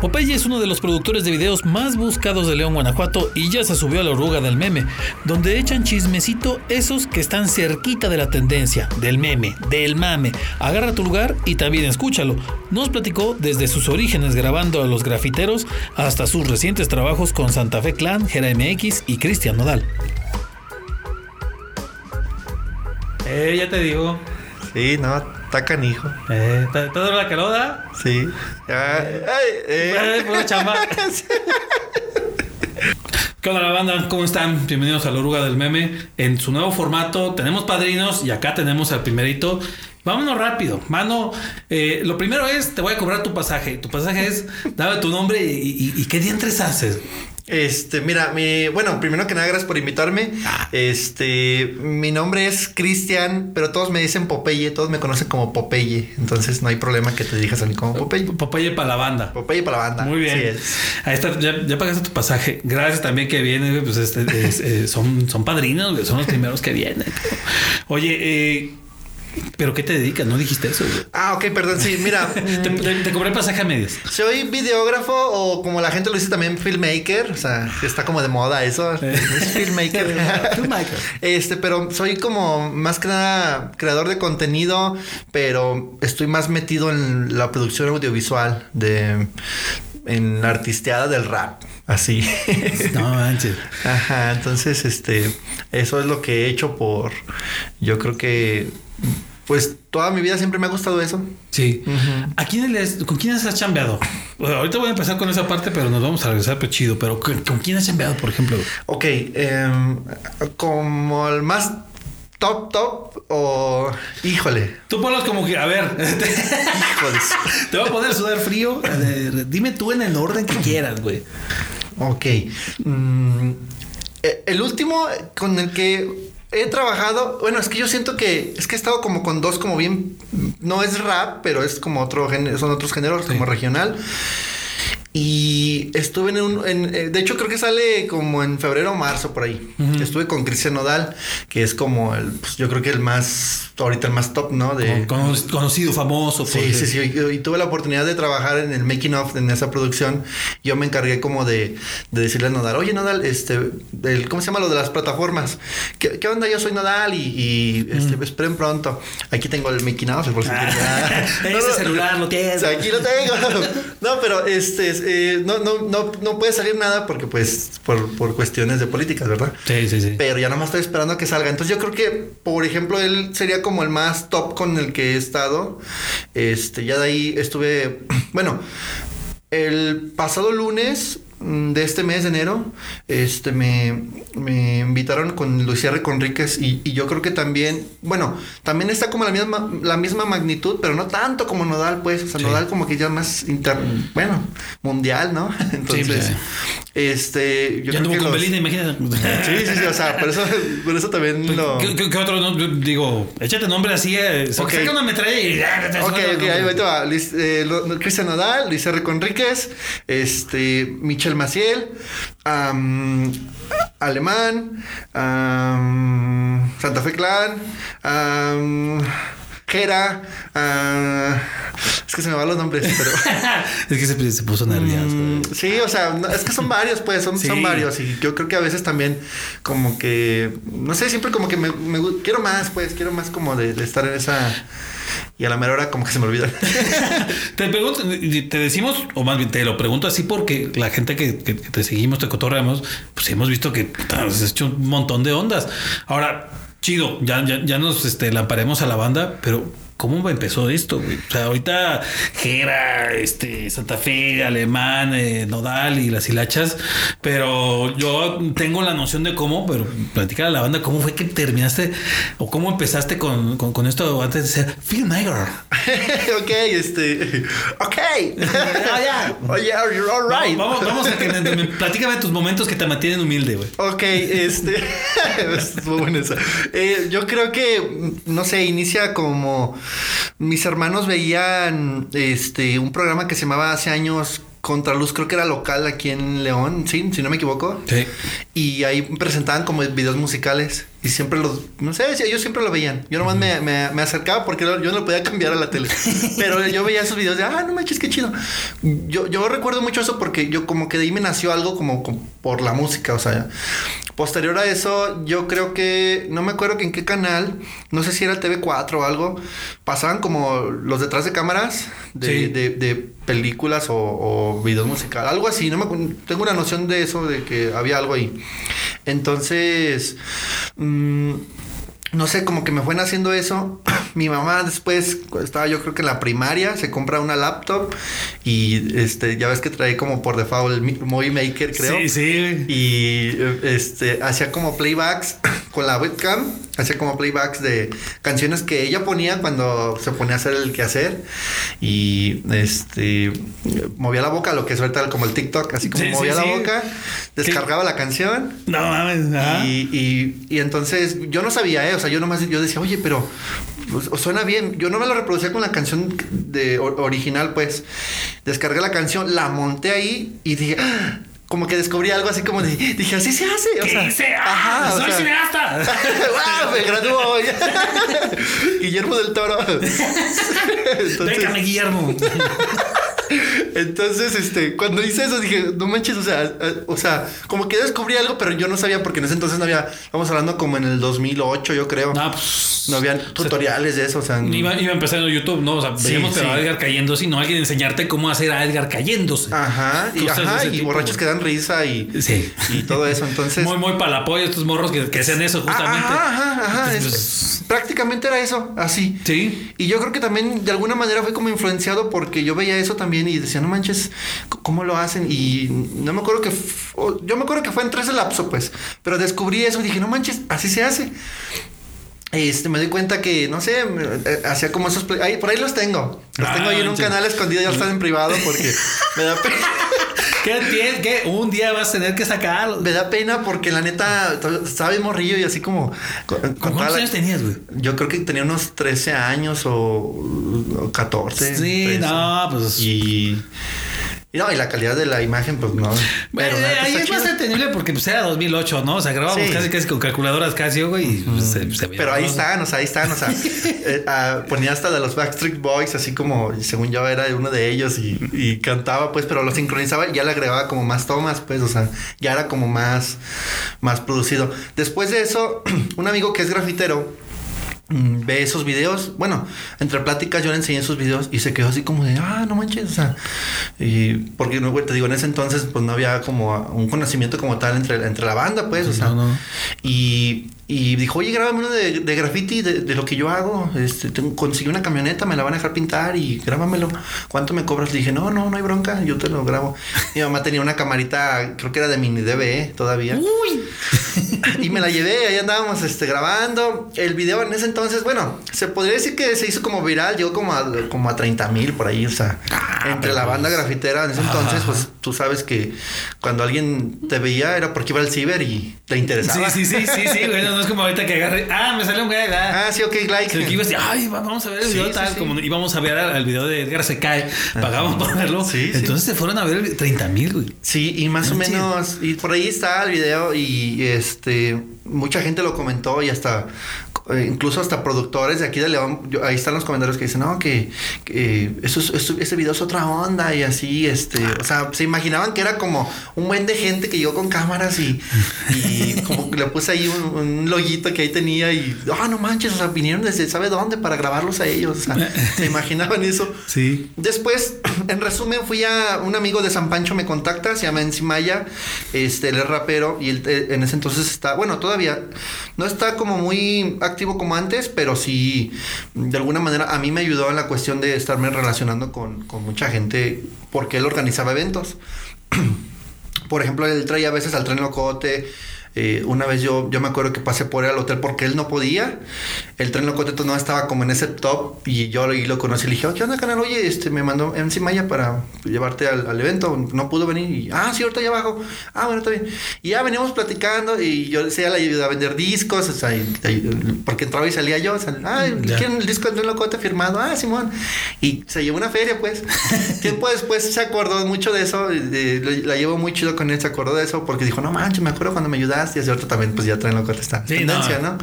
Popeye es uno de los productores de videos más buscados de León, Guanajuato y ya se subió a la oruga del meme, donde echan chismecito esos que están cerquita de la tendencia, del meme, del mame. Agarra tu lugar y también escúchalo. Nos platicó desde sus orígenes grabando a los grafiteros hasta sus recientes trabajos con Santa Fe Clan, Gera MX y Cristian Nodal. Eh, ya te digo. Sí, no, está canijo. Eh, ¿te, te duele la caroda? Sí. Ya. Eh. Eh, pura chamba. ¿Qué onda la banda? ¿Cómo están? Bienvenidos a la oruga del meme. En su nuevo formato tenemos padrinos y acá tenemos al primerito. Vámonos rápido, mano. eh, lo primero es, te voy a cobrar tu pasaje. Tu pasaje es, dame tu nombre y, y- y qué dientes haces. Este, mira, mi, bueno, primero que nada, gracias por invitarme. Este, mi nombre es Cristian, pero todos me dicen Popeye, todos me conocen como Popeye. Entonces no hay problema que te digas a mí como Popeye. Popeye para la banda. Popeye para la banda. Muy bien. Así es. Ahí está, ya, ya pagaste tu pasaje. Gracias también que vienen, güey, pues este, es- eh, son, son padrinos, son los primeros que vienen. Oye, eh, ¿pero qué te dedicas? No dijiste eso, güey. Ah, ok, perdón, sí, mira. Te, te- te cobré pasaje a medias. Soy videógrafo o como la gente lo dice también filmmaker, o sea, está como de moda eso, es filmmaker. Filmmaker. Este, pero soy como más que nada creador de contenido, pero estoy más metido en la producción audiovisual de en la artisteada del rap, así. No manches. Ajá, entonces este eso es lo que he hecho por yo creo que pues toda mi vida siempre me ha gustado eso. Sí. ¿A quién les, ¿Con quiénes has chambeado? Bueno, ahorita voy a empezar con esa parte, pero nos vamos a regresar pero chido. Pero ¿con, quién has chambeado, por ejemplo? Ok, em, como el más top top o híjole, Tú ponlos como que, a ver, híjoles. te voy a poner a sudar frío. Dime tú en el orden que quieras, güey. Ok. mm, eh, el último con el que he trabajado, bueno, es que yo siento que es que he estado como con dos como bien, no es rap, pero es como otro género, son otros géneros como regional. Y estuve en un, en, eh, de hecho creo que sale como en febrero o marzo por ahí. Estuve con Cristian Nodal, que es como el, pues, yo creo que el más, ahorita el más top, ¿no? De, Con- conocido, famoso. Sí, porque- sí, sí. Y, y tuve la oportunidad de trabajar en el making of en esa producción. Yo me encargué como de, de decirle a Nodal, oye Nodal, este, el, ¿cómo se llama lo de las plataformas? ¿Qué, qué onda? Yo soy Nodal y, y, este, esperen pronto. Aquí tengo el making of. por si Ah, No, ese no, celular lo o tienes. sea, aquí lo tengo. No, pero este, es, eh, no, no, no, no puede salir nada porque pues por, por cuestiones de políticas, ¿verdad? Sí, sí, sí. Pero ya nomás estoy esperando a que salga. Entonces yo creo que, por ejemplo, él sería como el más top con el que he estado. Este, ya de ahí estuve, bueno, el pasado lunes de este mes de enero, este, me, me invitaron con Luis R. Conríquez y, y yo creo que también, bueno, también está como la misma, la misma magnitud, pero no tanto como Nodal, pues, o sea, Sí. Nodal como que ya más, inter, bueno, mundial, ¿no? Entonces, sí. este, yo ya creo que con los- Belinda, imagínate. Sí, sí, sí, o sea, por eso, por eso también lo... ¿Qué, qué- otro? no? Digo, échate nombre así. Eh, Ok. Saca una metralla y. Ok, ok, ahí va, eh, Cristian Nodal, Luis R. Conríquez, este, Michel Maciel, Alemán, Santa Fe Clan, am, Jera, ah, es que se me van los nombres, pero... es que se, se puso nervioso. Mm, sí, o sea, no, es que son varios, pues, son, Sí. son varios. Y yo creo que a veces también, como que, no sé, siempre como que me, me quiero más, pues, quiero más como de, de estar en esa. Y a la mera hora, como que se me olvida. Te pregunto, te decimos, o más bien te lo pregunto así porque la gente que, que- te seguimos, te cotorreamos, pues hemos visto que has hecho un montón de ondas. Ahora, chido, ya, ya, ya nos este, lamparemos a la banda, pero ¿cómo empezó esto? güey? O sea, ahorita Gera, este, Santa Fe, Alemán, eh, Nodal y las hilachas, pero yo tengo la noción de cómo, pero platicar a la banda, ¿cómo fue que terminaste o cómo empezaste con, con, con esto antes de ser filmmaker? ok, este. Ok. Ah, ya. Oye, you're all right. Vamos, vamos, vamos a que me- me- platícame tus momentos que te mantienen humilde, güey. Ok, este. Buena esa. Eh, yo creo que, no sé, inicia como. Mis hermanos veían este un programa que se llamaba hace años Contraluz, creo que era local aquí en León, sí, si no me equivoco. Sí. Y ahí presentaban como videos musicales. Y siempre los, no sé, ellos siempre lo veían. Yo nomás me, me, me, acercaba porque yo no lo podía cambiar a la tele. Pero yo veía esos videos de, ah, no manches, qué chido. Yo, yo recuerdo mucho eso porque yo como que de ahí me nació algo como, como por la música, o sea, posterior a eso, yo creo que, no me acuerdo que en qué canal, no sé si era TV4 o algo, pasaban como los detrás de cámaras de, de, películas o, o, videos musicales, algo así, no me, tengo una noción de eso, de que había algo ahí. Entonces, mmm, no sé, como que me fue haciendo eso. Mi mamá después, estaba yo creo que en la primaria, se compra una laptop y este, ya ves que trae como por default el Movie Maker, creo. Sí, sí. Y este, hacía como playbacks con la webcam, hacía como playbacks de canciones que ella ponía cuando se ponía a hacer el quehacer y este, movía la boca, lo que es ahorita como el TikTok, así como movía la boca, descargaba la canción. No mames. Y, y, y entonces yo no sabía, ¿eh? O sea, yo nomás yo decía, oye, pero pues, suena bien. Yo no me lo reproducía con la canción de original, pues. Descargué la canción, la monté ahí y dije, ¡Ah! Como que descubrí algo así como de, dije, así se hace. O sea, dice? Ajá, soy cineasta. ¡Wow! Me graduó hoy. Guillermo del Toro. Entonces, Déjame, Guillermo. Entonces, este, cuando hice eso dije, no manches, o sea, o sea, como que descubrí algo, pero yo no sabía porque en ese entonces no había, estamos hablando como en el 2008, yo creo. No, pues, no habían tutoriales de eso, o sea. Iba, iba empezando YouTube, ¿no? O sea, veíamos sí, a Edgar cayéndose y no alguien enseñarte cómo hacer a Edgar cayéndose. Ajá, y, ajá, y borrachos que dan risa y, sí. y todo eso. Entonces. Muy, muy para el apoyo estos morros que, que hacen eso, justamente. Ajá, ajá, ajá. Entonces, prácticamente era eso, así. Sí. Y yo creo que también de alguna manera fue como influenciado porque yo veía eso también y decía, no manches, ¿cómo lo hacen? Y no me acuerdo que, yo me acuerdo que fue entre ese lapso, pues, pero descubrí eso y dije, no manches, así se hace. Este, me doy cuenta que, no sé, hacía como esos... Ahí, por ahí los tengo. Los ah, tengo ahí en un canal escondido, ya están en privado porque me da pena. ¿Qué, ¿Qué? Un día vas a tener que sacarlo. Me da pena porque la neta estaba bien morrillo y así como. ¿Cuántos años tenías, güey? Yo creo que tenía unos 13 años o, o 14. Sí, 13. no, pues. Y. Y no, y la calidad de la imagen, pues no. Pero eh, ahí es más entendible porque pues era 2008, ¿no? O sea, grabábamos sí. casi casi con calculadoras Casio, güey. Y, pues, se, se Pero ahí están, o sea, ahí están, o sea, eh, uh, ponía hasta de los Backstreet Boys, así como, según yo era uno de ellos y, y, cantaba, pues, pero lo sincronizaba y ya le agregaba como más tomas, pues, o sea, ya era como más, más producido. Después de eso, un amigo que es grafitero, ve esos videos. Bueno, entre pláticas yo le enseñé esos videos y se quedó así como de, ah, no manches, o sea, y porque no, te digo, en ese entonces pues no había como un conocimiento como tal entre, entre la banda, pues, o sea, no, no. y y dijo, oye, grábame uno de, de graffiti de, de, lo que yo hago. Este, tengo, conseguí una camioneta, me la van a dejar pintar y grábamelo. ¿Cuánto me cobras? Le dije, no, no, no hay bronca, yo te lo grabo. Mi mamá tenía una camarita, creo que era de mini DVE todavía. Uy. y me la llevé, ahí andábamos este, grabando. El video en ese entonces, bueno, se podría decir que se hizo como viral, llegó como a, como a 30 mil por ahí, o sea, ah, entre la banda grafitera en ese entonces, pues tú sabes que cuando alguien te veía era porque iba al ciber y te interesaba. Sí, sí, sí, sí, sí, bueno, no es como ahorita que agarre, ah, me salió un güey, ah, ah sí, ok, like. Que ibas ay, vamos a ver el video sí, tal, sí, como íbamos a ver el video de Edgar se cae, pagamos por verlo. Sí, Entonces se fueron a ver 30 mil, güey. Sí, y más o menos, y por ahí está el video y este, mucha gente lo comentó y hasta eh, incluso hasta productores de aquí de León, yo, ahí están los comentarios que dicen, no, que, que eso, eso, ese video es otra onda y así, este, o sea, se imaginaban que era como un buen de gente que llegó con cámaras y, y como que le puse ahí un, un, loguito que ahí tenía y, ah, oh, no manches, o sea, vinieron desde sabe dónde para grabarlos a ellos, o sea, se imaginaban eso. Sí. Después, en resumen, fui a un amigo de San Pancho me contacta, se llama Encimaya, este, él es rapero y él eh, en ese entonces está, bueno, todavía no está como muy activo como antes, pero sí, de alguna manera a mí me ayudó en la cuestión de estarme relacionando con, con mucha gente porque él organizaba eventos. Por ejemplo, él traía a veces al tren locote, eh, una vez yo, yo me acuerdo que pasé por él al hotel porque él no podía. El tren locoteto no estaba como en ese top y yo y lo conocí y le dije, oh, ¿qué onda, canal? Oye, este, me mandó MC Maya para llevarte al, al, evento. No pudo venir. Y, ah, sí, ahorita ya abajo. Ah, bueno, está bien. Y ya veníamos platicando y yo decía, le ayudé a vender discos, o sea, y, y, porque entraba y salía yo. O sea, ah, ¿quieren el disco del tren locote firmado? Ah, Simón. Y se llevó una feria, pues. Tiempo después se acordó mucho de eso. De, de, la llevo muy chido con él, se acordó de eso porque dijo, no manches, me acuerdo cuando me ayudaste y ahorita también pues ya traen lo que está Sí, tendencia, no. ¿no?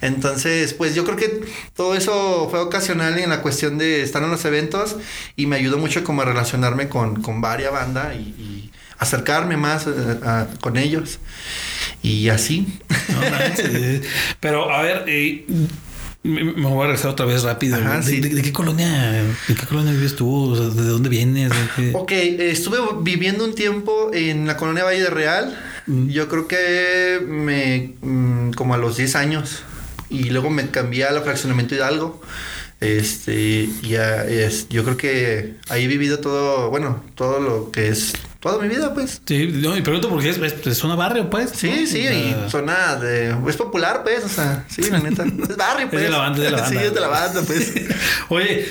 Entonces, pues yo creo que todo eso fue ocasional en la cuestión de estar en los eventos y me ayudó mucho como a relacionarme con, con varias banda y, y acercarme más eh, a- con ellos y así. No manches. Pero, a ver, eh, me, me voy a regresar otra vez rápido. Ajá, ¿De, sí. de- de qué colonia, de qué colonia vives tú? O sea, ¿De dónde vienes? ¿De qué? Ok, eh, estuve viviendo un tiempo en la colonia Valle de Real. Yo creo que me mm, como a los 10 años. Y luego me cambié al fraccionamiento Hidalgo. Este, ya es, yo creo que ahí he vivido todo, bueno, todo lo que es toda mi vida, pues. Sí, no, y pregunto porque es, es, es una barrio, pues. Sí, ¿no? sí, y zona de. Es popular, pues, o sea, sí, la neta. Es barrio, pues. de la banda, es de la banda. Sí, es de la banda, pues. Oye,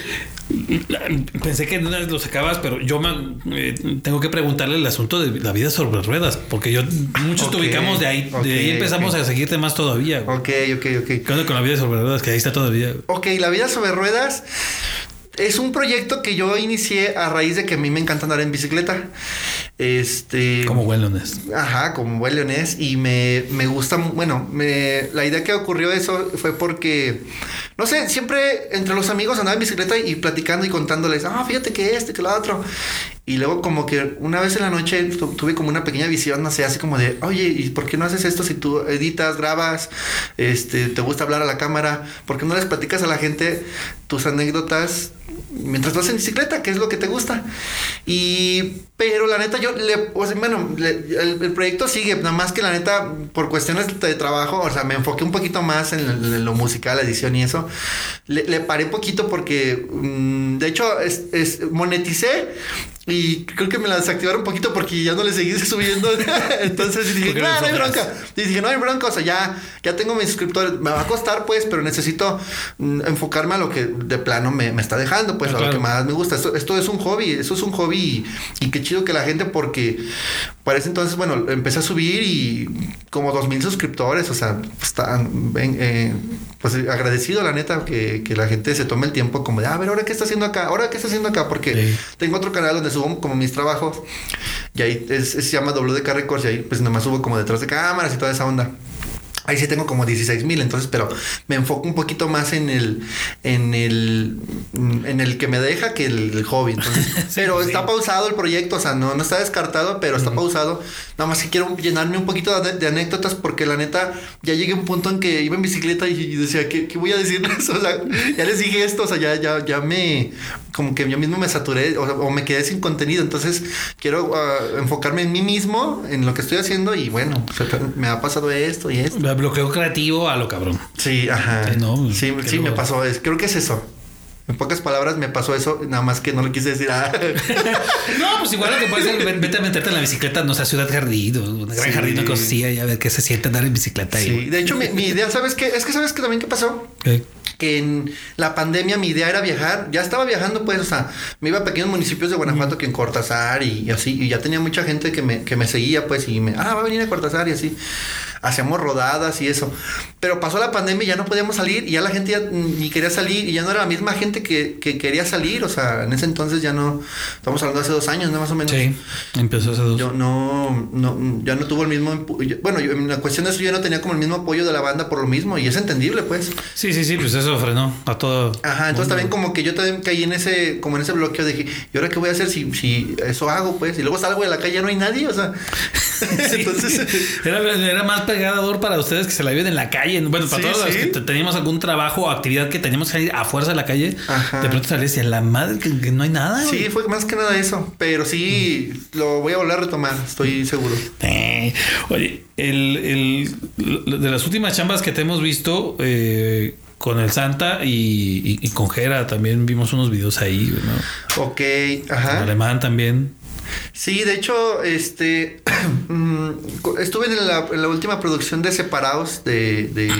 pensé que no lo sacabas, pero yo me, eh, tengo que preguntarle el asunto de la vida sobre ruedas, porque yo muchos te ubicamos de ahí, de ahí empezamos a seguirte más todavía. güey. ok, ok, ok. ¿Qué onda con la vida sobre ruedas? Que ahí está todavía. Ok, La vida sobre ruedas es un proyecto que yo inicié a raíz de que a mí me encanta andar en bicicleta. Este. Como buen lunes. Ajá, como buen leonés. Y me, me gusta, bueno, me, la idea que ocurrió eso fue porque, no sé, siempre entre los amigos andaba en bicicleta y platicando y contándoles, ah, fíjate que este, que lo otro. Y luego como que una vez en la noche tu- tuve como una pequeña visión, no sé, así como de, oye, ¿y por qué no haces esto si tú editas, grabas, este, te gusta hablar a la cámara? ¿Por qué no les platicas a la gente tus anécdotas mientras vas en bicicleta, que es lo que te gusta? Y, pero la neta, yo le, o sea, bueno, el, proyecto sigue, nada más que la neta, por cuestiones de trabajo, o sea, me enfoqué un poquito más en, lo musical, la edición y eso. Le, le paré poquito porque, mm, de hecho, moneticé y creo que me la desactivaron un poquito porque ya no le seguí subiendo. Entonces dije, Porque no, hay flojas". bronca. Y dije, no hay bronca, o sea, ya, ya tengo mis suscriptores. Me va a costar, pues, pero necesito mm, enfocarme a lo que de plano me, me está dejando, pues, Ah, a lo claro. que más me gusta. Esto, esto es un hobby, eso es un hobby y, y qué chido que la gente, porque para ese entonces, bueno, empecé a subir y como dos mil suscriptores, o sea, están, eh, pues agradecido, la neta, que, que la gente se tome el tiempo como de, "Ah, a ver, ahora qué está haciendo acá, ahora qué está haciendo acá, porque Sí. tengo otro canal donde subo como mis trabajos y ahí es- es- se llama WDK Records y ahí pues nomás subo como detrás de cámaras y toda esa onda. Ahí sí tengo como 16 mil, entonces, pero me enfoco un poquito más en el, en el, en el que me deja que el, el hobby. Entonces, pero sí. está pausado el proyecto, o sea, no, no está descartado, pero está pausado. Nada más que quiero llenarme un poquito de, de anécdotas porque la neta ya llegué a un punto en que iba en bicicleta y, y decía, ¿qué, qué voy a decirles? O sea, ya les dije esto, o sea, ya, ya, ya me, como que yo mismo me saturé o, o me quedé sin contenido. Entonces, quiero ah, enfocarme en mí mismo, en lo que estoy haciendo y bueno, me ha pasado esto y esto. Bloqueo creativo a lo cabrón. Sí, ajá. Sí, no, sí, sí, me pasó. Creo que es eso. En pocas palabras me pasó eso, nada más que no lo quise decir. Ah. No, pues igual lo que puedes hacer, vete a meterte en la bicicleta, no sé, Ciudad Jardín, o una gran Sí. jardín, una cosilla, y a ver qué se siente andar en bicicleta ahí. Sí, de hecho, mi, mi idea, ¿sabes qué? Es que, ¿sabes qué también qué pasó? Que en la pandemia mi idea era viajar. Ya estaba viajando, pues, o sea, me iba a pequeños municipios de Guanajuato que en Cortázar y, y así. Y ya tenía mucha gente que me, que me seguía, pues, y me, ah, va a venir a Cortázar y así. Hacíamos rodadas y eso. Pero pasó la pandemia y ya no podíamos salir y ya la gente ya ni quería salir y ya no era la misma gente que, que quería salir. O sea, en ese entonces ya no, estamos hablando de hace dos años, ¿no? Más o menos. Sí, empezó hace dos. Yo no, no, ya no tuvo el mismo, bueno, yo- en la cuestión de eso yo no tenía como el mismo apoyo de la banda por lo mismo y es entendible, pues. Sí, sí, sí, pues eso frenó a todo. Ajá, entonces también como que yo también caí en ese, como en ese bloqueo de que, ¿y ahora qué voy a hacer si, si eso hago, pues? Y luego salgo de la calle y no hay nadie, o sea. Sí. entonces, era, era más pegador para ustedes que se la viven en la calle. Bueno, para Sí, todos los sí. que te- teníamos algún trabajo o actividad que teníamos que salir a fuerza de la calle, Ajá. de pronto salías y a la madre que, que no hay nada. güey. sí, fue más que nada eso, pero sí, lo voy a volver a retomar, estoy seguro. Eh, oye, el, el- de las últimas chambas que te hemos visto eh, con el Santa y, y- y con Jera también vimos unos videos ahí, ¿no? Ok, Con ajá. Alemán también. Sí, de hecho, este mm, estuve en la, en la última producción de Separados de, de-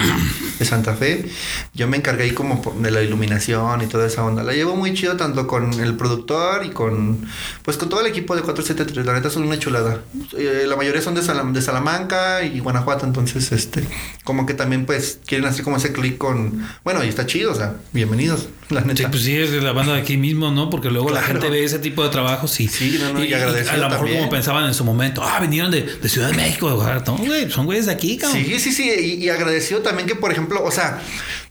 de Santa Fe. Yo me encargué ahí como de la iluminación y toda esa onda. La llevo muy chido tanto con el productor y con pues con todo el equipo de 473. La neta son una chulada. Eh, la mayoría son de, Salam- de Salamanca y Guanajuato, entonces este como que también pues quieren hacer como ese clic con bueno, y está chido, o sea, bienvenidos. la neta. Sí, pues sí, es de la banda de aquí mismo, ¿no? Porque luego la gente ve ese tipo de trabajos y, Sí, no, no, y agradecido a lo mejor también. como pensaban en su momento, ah, vinieron de, de Ciudad de México, de güey, son güeyes de aquí, cabrón. Sí, sí, sí, y, y agradecido también que, por ejemplo, o sea,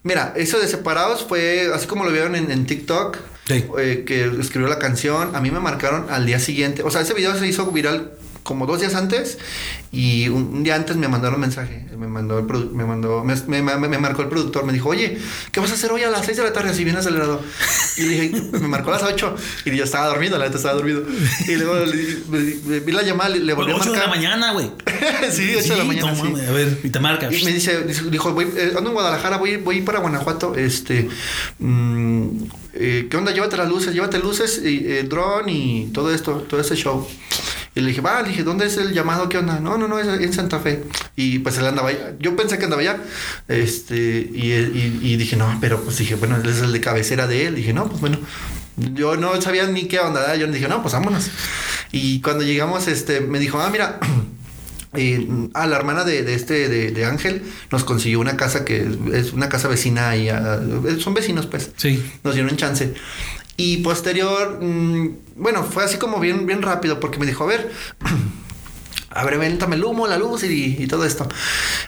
mira, eso de separados fue así como lo vieron en, en TikTok, Sí. eh, que escribió la canción, a mí me marcaron al día siguiente, o sea, ese video se hizo viral como dos días antes y un, un día antes me mandaron mensaje, me mandó el me mandó, me, me- me- marcó el productor, me dijo, oye, ¿qué vas a hacer hoy a las 6 de la tarde así bien acelerado? Y le dije, me marcó a las 8 y yo estaba dormido, la neta estaba dormido. Y luego le- vi la llamada, le, le volví a 8 de marcar. la mañana, güey. sí, 8 de la mañana. no sí. a ver, y te marca. Y me dice, dice- dijo, voy, eh, ando en Guadalajara, voy, voy para Guanajuato, este, mm, eh, ¿qué onda? Llévate las luces, llévate luces, y, eh, dron y todo esto, todo ese show. Y le dije, va, le dije, ¿dónde es el llamado? ¿Qué onda? No, no, no, es en Santa Fe. Y pues él andaba allá. Yo pensé que andaba allá. Este, y, y- y dije, no, pero pues dije, bueno, él es el de cabecera de él. Dije, no, pues bueno. Yo no sabía ni qué onda. Yo dije, no, pues vámonos. Y cuando llegamos, este, me dijo, ah, mira, eh, ah, la hermana de, de este, de, de Ángel, nos consiguió una casa que es una casa vecina y son vecinos, pues. Sí. Nos dieron chance. Y posterior, mm, bueno, fue así como bien, bien rápido, porque me dijo, a ver, a ver, véntame el humo, la luz y, y todo esto.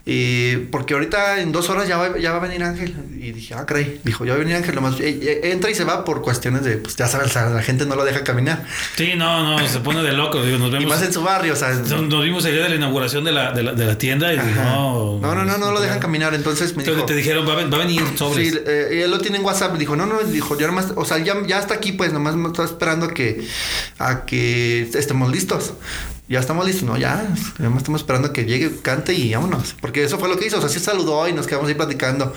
Y porque ahorita en dos horas ya va, ya va a venir Ángel. Y dije, ah, caray. Dijo, ya va a venir Ángel, nomás eh, eh, entra y se va por cuestiones de, pues ya sabes, la gente no lo deja caminar. Sí, no, no, se pone de loco. Digo, nos Y vemos. más en su barrio, o sea. Nos vimos el día de la inauguración de la, de la, de la tienda y Ajá. no. no, no, no, no lo dejan caminar. Entonces me Entonces dijo. te dijeron, va va a venir sobres. Sí, eh, y él lo tiene en WhatsApp. Dijo, no, no, dijo, ya nomás, o sea, ya, ya está aquí, pues, nomás me está esperando a que, a que estemos listos. Ya estamos listos, no, ya, ya estamos esperando a que llegue, cante y vámonos. Porque eso fue lo que hizo, o sea, sí saludó y nos quedamos ahí platicando.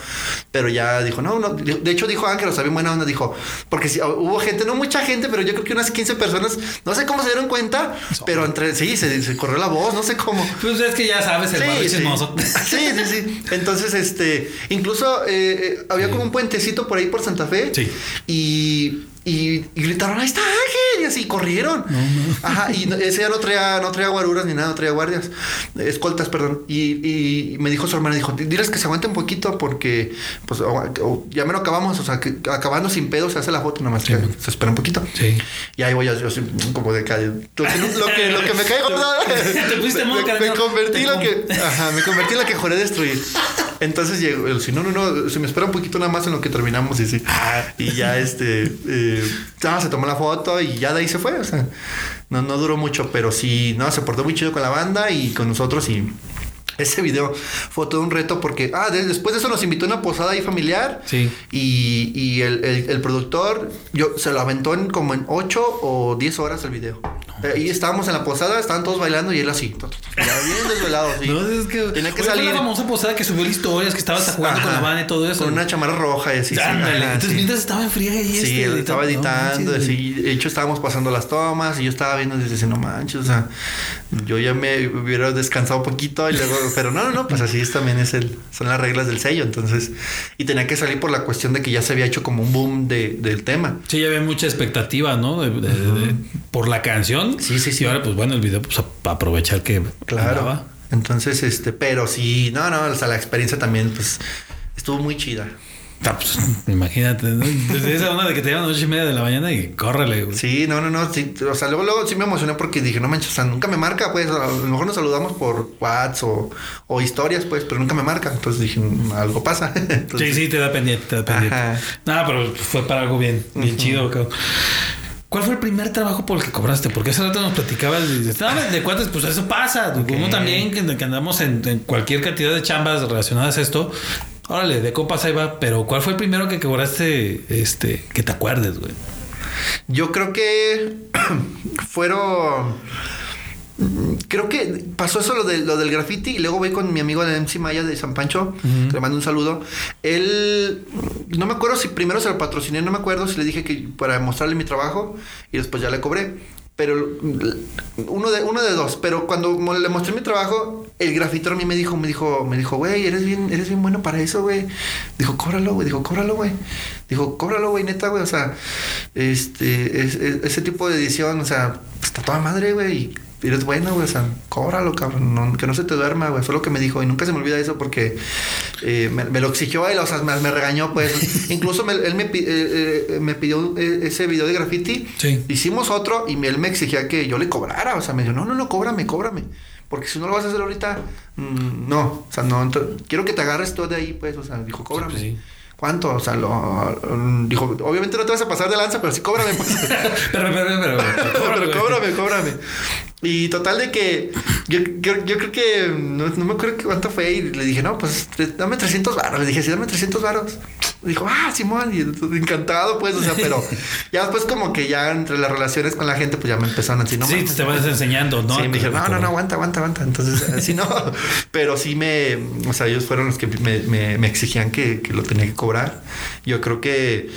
Pero ya dijo, no, no, de hecho dijo Ángel, o sea, bien buena onda, dijo, porque si hubo gente, no mucha gente, pero yo creo que unas 15 personas, no sé cómo se dieron cuenta, pero entre, sí, se, se corrió la voz, no sé cómo. Pues es que ya sabes, el sí. chismoso. Sí, sí, sí. Entonces, este, incluso eh, eh, había como un puentecito por ahí por Santa Fe. Sí. Y, y, y gritaron, ahí está Ángel, y así corrieron. Ajá, y ese ya no traía, no traía guaruras ni nada, no traía guardias, escoltas, perdón. Y, y me dijo su hermana, dijo, diles que se aguante un poquito porque, pues, o- o ya me lo acabamos, o sea, que acabando sin pedo se hace la foto, nada más que se espera un poquito. Sí. Y ahí voy yo, yo como de calle. Lo que, lo que, lo que me caigo. Te modo me, me carnero. convertí lo que. Ajá, me convertí en la que juré destruir. Entonces llegó, si no, no, no, se me espera un poquito nada más en lo que terminamos y sí. Y ya este. Eh, se tomó la foto y ya de ahí se fue. O sea, no, no duró mucho, pero sí, no, se portó muy chido con la banda y con nosotros y. Ese video fue todo un reto porque, ah, de- después de eso nos invitó a una posada ahí familiar. Sí. Y, y el, el- el productor yo, se lo aventó en como en 8 o 10 horas el video. Eh, Ahí estábamos en la posada, estaban todos bailando y él así, ya bien desvelado. sí. No, es que. Tenía que Oye, fue salir. la famosa posada que subió historias, que estaba hasta jugando con la banda y todo eso. Con una chamarra roja y así. sí, Entonces, mientras estaba en friega y Sí, este, él estaba no editando, sí. De hecho, estábamos pasando las tomas y yo estaba viendo y decía, no manches, o sea, yo ya me hubiera descansado un poquito y luego, pero no, no, no, pues así es también es el, son las reglas del sello, entonces, y tenía que salir por la cuestión de que ya se había hecho como un boom de, del tema. Sí, ya había mucha expectativa, ¿no? De- por la canción. Sí, sí, sí. Y ahora, pues bueno, el video, pues a- aprovechar que. Claro. andaba. Entonces, este, pero sí, no, no, o sea, la experiencia también, pues, estuvo muy chida. Pues, imagínate, ¿no? Desde esa onda de que te llaman a las ocho y media de la mañana y córrele, güey. Sí, no, no, no, sí, o sea, luego, luego sí me emocioné porque dije, no manches, o sea, nunca me marca, pues, a lo mejor nos saludamos por WhatsApp o, o historias, pues, pero nunca me marca. Entonces dije, "Mm, algo pasa. Entonces, Sí, sí, te da pendiente, te da pendiente. Nada, pero fue para algo bien, bien chido, cabrón. ¿Cuál fue el primer trabajo por el que cobraste? Porque hace rato nos platicabas y dices, "Ah, de cuántas, pues eso pasa. Como también que, que andamos en, en cualquier cantidad de chambas relacionadas a esto. Órale, de compas ahí va. Pero ¿cuál fue el primero que cobraste, este, que te acuerdes, güey? Yo creo que fueron. Creo que pasó eso lo, de, lo del graffiti y luego voy con mi amigo de MC Maya de San Pancho, que le mando un saludo. Él, no me acuerdo si primero se lo patrociné, no me acuerdo si le dije que para mostrarle mi trabajo y después ya le cobré. Pero uno de, uno de dos. Pero cuando le mostré mi trabajo, el grafitero a mí me dijo, me dijo, me dijo, güey, eres bien, eres bien bueno para eso, güey. Dijo, cóbralo, güey. Dijo, cóbralo, güey. Dijo, cóbralo, güey, neta, güey. O sea, este, es- es- ese tipo de edición, o sea, está toda madre, güey. Y eres bueno, güey, o sea, cóbralo, cabrón, no- que no se te duerma, güey. Fue lo que me dijo y nunca se me olvida eso porque eh, me, me lo exigió él, o sea, me, me regañó, pues. Incluso me- él me, eh, eh, me pidió ese video de graffiti. Sí. Hicimos otro y él me exigía que yo le cobrara, o sea, me dijo, no, no, no, cóbrame, cóbrame. Porque si no lo vas a hacer ahorita, mm, no, o sea, no, quiero que te agarres tú de ahí, pues, o sea, dijo, cóbrame. pues sí. ¿Cuánto? O sea, lo, mm, dijo, obviamente no te vas a pasar de lanza, pero sí cóbrame, pues. Pero, cóbrame, cóbrame. Y total de que yo, yo, yo creo que no, no me acuerdo cuánto fue y le dije, no, pues dame 300 baros. Le dije, sí, dame 300 baros. Dijo, ah, Simón, y encantado, pues, o sea, pero ya después como que ya entre las relaciones con la gente, pues ya me empezaron a decir, no, Sí, te vas enseñando, ¿no? Sí, me dijeron, no, no, no, aguanta, aguanta, aguanta. Entonces, así no. Pero sí me, o sea, ellos fueron los que me, me- me exigían que, que lo tenía que cobrar. Yo creo que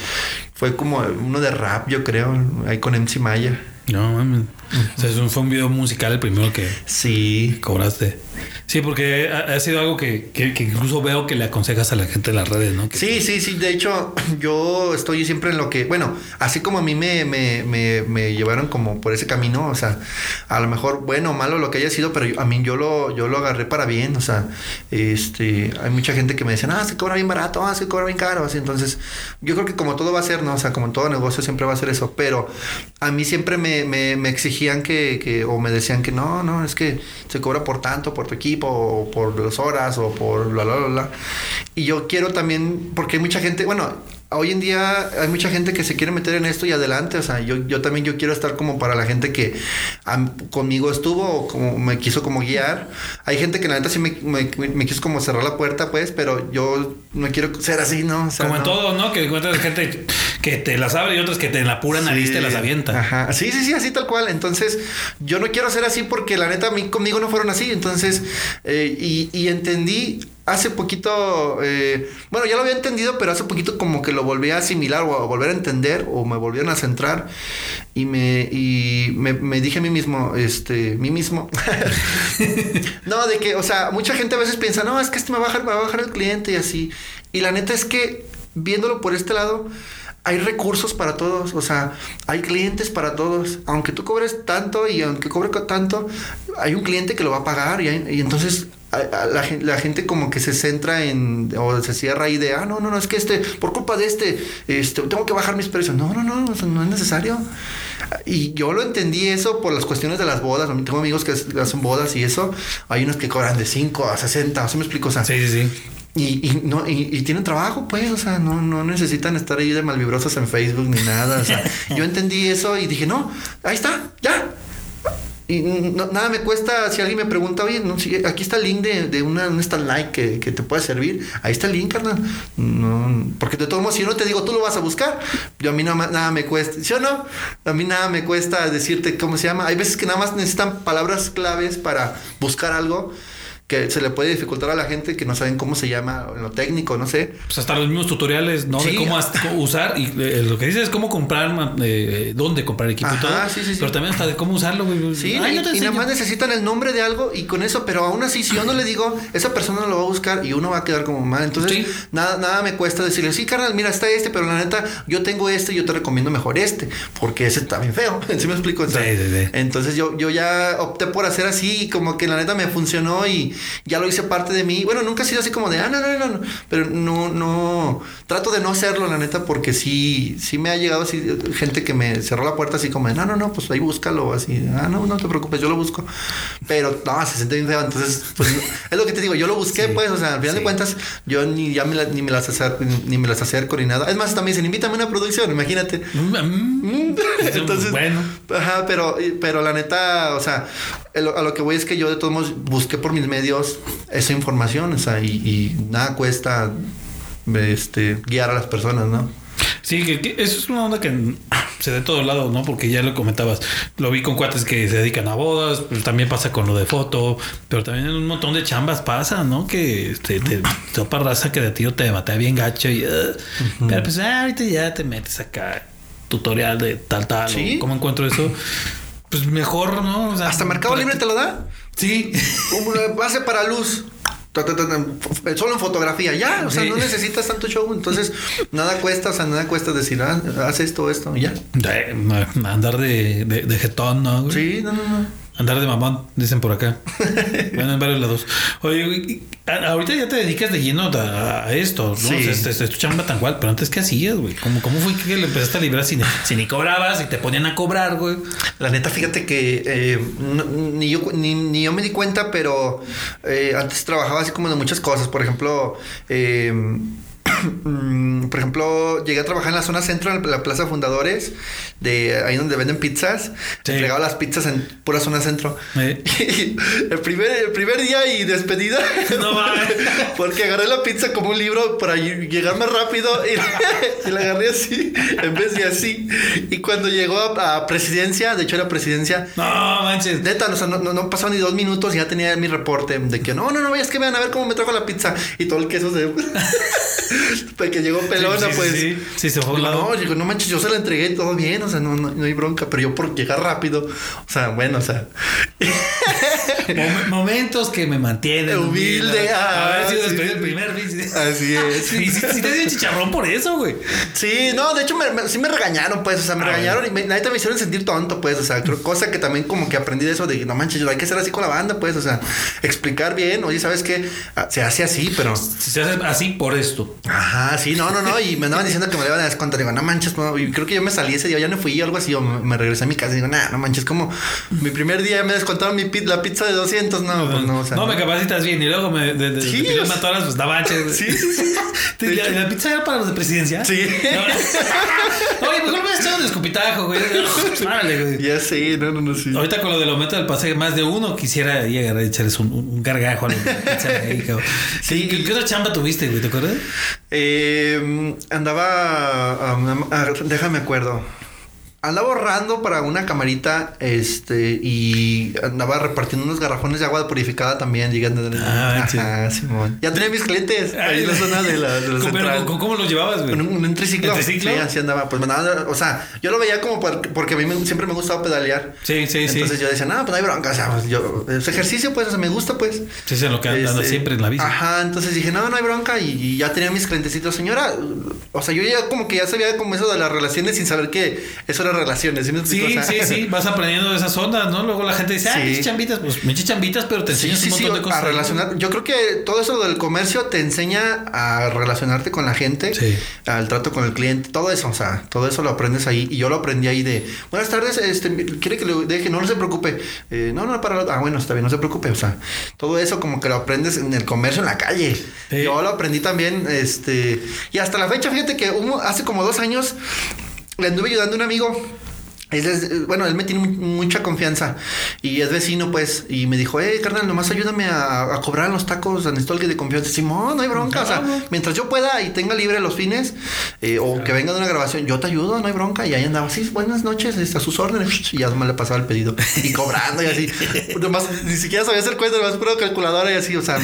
fue como uno de rap, yo creo, ahí con MC Maya. No, mames. O sea, fue un video musical el primero que Sí. cobraste. Sí, porque ha, ha sido algo que, que- que incluso veo que le aconsejas a la gente en las redes, ¿no? Que- Sí, sí, sí. De hecho, yo estoy siempre en lo que, bueno, así como a mí me, me, me, me llevaron como por ese camino, o sea, a lo mejor bueno o malo lo que haya sido, pero yo- a mí yo lo, yo lo agarré para bien, o sea, este, hay mucha gente que me dice, ah, se cobra bien barato, ah, se cobra bien caro, así, entonces, yo creo que como todo va a ser, ¿no? O sea, como en todo negocio siempre va a ser eso, pero a mí siempre me, me, me exigían que, que, o me decían que no, no, es que se cobra por tanto, por tu equipo, o por las horas, o por bla, bla, bla, bla. Y yo quiero también, porque hay mucha gente, bueno, hoy en día hay mucha gente que se quiere meter en esto y adelante, o sea, yo, yo también yo quiero estar como para la gente que am- conmigo estuvo o como me quiso como guiar. Hay gente que la neta sí me, me, me quiso como cerrar la puerta, pues, pero yo no quiero ser así, ¿no? O sea, Como en no. todo, ¿no? Que encuentras gente que te las abre y otras que te en la pura nariz te las avienta. Ajá. Sí, sí, sí, así tal cual. Entonces, yo no quiero ser así porque la neta a mí conmigo no fueron así. Entonces, eh, y, y entendí hace poquito, eh, bueno, ya lo había entendido, pero hace poquito como que lo volví a asimilar o a volver a entender o me volvieron a centrar y me, y me, me dije a mí mismo, este, mí mismo. no, de que, o sea, mucha gente a veces piensa, no, es que este me va a bajar, me va a bajar el cliente y así. Y la neta es que viéndolo por este lado, hay recursos para todos, o sea, hay clientes para todos. Aunque tú cobres tanto y aunque cobre co- tanto, hay un cliente que lo va a pagar y, entonces la, gen- la gente como que se centra en o se cierra ahí de, ah, no, no, no, es que este, por culpa de este, este, tengo que bajar mis precios. No, no, no, no es necesario. Y yo lo entendí eso por las cuestiones de las bodas. Tengo amigos que hacen bodas y eso. Hay unos que cobran de 5 a 60, ¿así me explico? O sea, Sí, sí, sí. Y, y no, y, y tienen trabajo, pues, o sea, no, no necesitan estar ahí de malvibrosos en Facebook ni nada. O sea, yo entendí eso y dije, no, ahí está, ya. Y no- nada me cuesta, si alguien me pregunta, oye, no, si aquí está el link de, de una, un stand like que, que te puede servir. Ahí está el link, carnal. No, porque de todos modos, si yo no te digo, tú lo vas a buscar, yo a mí nada, nada me cuesta, ¿sí o no? A mí nada me cuesta decirte cómo se llama. Hay veces que nada más necesitan palabras claves para buscar algo que se le puede dificultar a la gente que no saben cómo se llama en lo técnico, no sé. Pues hasta los mismos tutoriales, ¿no? Sí. De cómo usar. Y eh, lo que dices es cómo comprar, eh, dónde comprar equipo y Ajá, todo. sí, sí, sí. Pero también hasta de cómo usarlo, güey. Sí, Ay, y, no y nada más necesitan el nombre de algo y con eso, pero aún así, si yo no le digo, esa persona lo va a buscar y uno va a quedar como mal. Entonces, nada, nada me cuesta decirle, sí, carnal, mira, está este, pero la neta, yo tengo este y yo te recomiendo mejor este, porque ese está bien feo. ¿Sí me explico? Sí, sí, sí. Entonces, yo, yo ya opté por hacer así y como que la neta me funcionó y ya lo hice parte de mí. Bueno, nunca ha sido así como de, ah, no, no, no, no, pero no, no, trato de no hacerlo, la neta, porque sí, sí me ha llegado así gente que me cerró la puerta así como de, no, no, no, pues ahí búscalo, así, ah, no, no te preocupes, yo lo busco. Pero no, se siente bien feo, entonces, pues es lo que te digo, yo lo busqué, Sí. pues, o sea, al final Sí. de cuentas, yo ni ya me, la- ni me las acer- ni me las acerco ni nada. Es más, también dicen, invítame a una producción, imagínate. Mm, Entonces, bueno. Ajá, pero, pero la neta, o sea, a lo que voy es que yo de todos modos busqué por mis medios esa información, o sea, y, y nada cuesta este, guiar a las personas, ¿no? Sí, que, que eso es una onda que se da de todos lados, ¿no? Porque ya lo comentabas. Lo vi con cuates que se dedican a bodas, pero también pasa con lo de foto, pero también en un montón de chambas pasa, ¿no? Que este, te topa raza que de tío te batea bien gacho y... uh, Pero pues ah, ahorita ya te metes acá tutorial de tal, tal, Sí. o cómo encuentro eso. Pues mejor, ¿no? O sea, Hasta Mercado Libre te lo da. Sí. Una base para luz. Solo en fotografía, ya, o sea, Sí. no necesitas tanto show, entonces nada cuesta, o sea, nada cuesta decir, ah, haz esto, esto, y ya. De- andar de, de, de jetón, ¿no? güey? Sí, no, no, no. Andar de mamón, dicen por acá. bueno, en varios lados. Oye, ahorita ya te dedicas de lleno a, a esto, ¿no? Sí. O sea, es, tu chamba tan cual, pero antes, ¿qué hacías, güey? ¿Cómo, ¿Cómo fue que le empezaste a librar si, si ni cobrabas y te ponían a cobrar, güey? La neta, fíjate que eh, no- ni, yo, ni, ni yo me di cuenta, pero eh, antes trabajaba así como de muchas cosas. Por ejemplo, eh, por ejemplo, llegué a trabajar en la zona centro, en la Plaza Fundadores, de ahí donde venden pizzas. Sí. Entregaba las pizzas en pura zona centro. Y el, primer, el primer día y despedida. No. Porque agarré la pizza como un libro para ll- llegar más rápido y, y la agarré así, en vez de así. Y cuando llegó a, a presidencia, de hecho era presidencia, No manches. neta, o sea, no, no, no pasaron ni dos minutos y ya tenía mi reporte de que no, no, no, es que vean a ver cómo me trajo la pizza y todo el queso se. Pues que llegó pelona, Sí, sí, pues. Sí, sí, se fue a un lado. no, digo, no manches, yo se la entregué todo bien, o sea, no, no, no hay bronca, pero yo por llegar rápido, o sea, bueno, o sea, Mom- momentos que me mantienen Humilde, ah, Haber sido sí. despedido el primer bici. así es. Sí, sí, sí te dio chicharrón por eso, güey. Sí, no, de hecho me, me- sí me regañaron, pues, o sea, me Ah, regañaron y me, neta me hicieron sentir tonto, pues, o sea, cosa que también como que aprendí de eso de, no manches, hay que ser así con la banda, pues, o sea, explicar bien, oye, ¿sabes qué? Ah, Se hace así, pero... Si se hace así por esto. Ajá, sí, no, no, no, y me andaban diciendo que me le iban a descontar, digo, no manches, no, y creo que yo me salí ese día, ya no fui, algo así, o me, regresé a mi casa y digo, nah, no manches, como mi primer día me descontaron mi pi- la pizza de 200, no, pues no, o sea... no, me capacitas bien. Y luego me de, de, Sí, de pidió o sea- matoras, pues da manches. Sí, sí, sí. ¿Te- ¿La, la pizza era para los de presidencia? Sí. No. Oye, mejor me has echado un escupitajo, güey. Árale, güey. Ya sé, no, no, no, sí. Ahorita con lo del aumento del pase, más de uno quisiera llegar a echarles un, un gargajo a la pizza de ahí, cabrón. Sí. ¿Qué, qué otra chamba tuviste, güey? ¿Te acuerdas? Eh, andaba. um, déjame acuerdo. Andaba ahorrando para una camarita, este, y andaba repartiendo unos garrafones de agua purificada también, llegando. Ah, Ajá, Simón. Ya tenía mis clientes ahí en la zona de la, de la ¿Cómo, central. pero, ¿cómo, cómo los llevabas, güey? Un, un triciclo. ¿En triciclo? Sí, así andaba. Pues me andaban- o sea, yo lo veía como por- porque a mí me- siempre me ha gustado pedalear. Sí, sí, sí. Entonces yo decía, no, pues no hay bronca, o sea, pues yo, es ejercicio, pues, o sea, me gusta, pues. Sí, es lo que andas Este, siempre en la bici. Ajá, entonces dije, no, no hay bronca. Y, y ya tenía mis clientecitos, señora. O sea, yo ya como que ya sabía como eso de las relaciones sin saber que eso relaciones. ¿Sí, me? Sí, sí, sí, vas aprendiendo de esas ondas, ¿no? Luego la gente dice, ah, Sí. chambitas, pues mis chambitas, pero te enseñas sí, un sí, montón de cosas. a relacionar. Yo creo que todo eso del comercio te enseña a relacionarte con la gente, al trato con el cliente, todo eso, o sea, todo eso lo aprendes ahí. Y yo lo aprendí ahí de, buenas tardes, este, quiere que le deje, no, no se preocupe. Eh, no, no, para, ah, bueno, está bien, no se preocupe. O sea, todo eso como que lo aprendes en el comercio, en la calle. Yo lo aprendí también, este, y hasta la fecha, fíjate que hubo- hace como dos años le anduve ayudando a un amigo. Es- bueno, él me tiene mu- mucha confianza y es vecino, pues, y me dijo, eh, carnal, nomás ayúdame a, a cobrar los tacos, necesito alguien de confianza. Simón, no hay bronca, o sea, mientras yo pueda y tenga libre los fines, eh, o que venga de una grabación, yo te ayudo, no hay bronca. Y ahí andaba, sí, buenas noches, a sus órdenes, y ya me le pasaba el pedido, y cobrando y así. nomás, ni siquiera sabía hacer cuenta, nomás pura calculadora y así, o sea,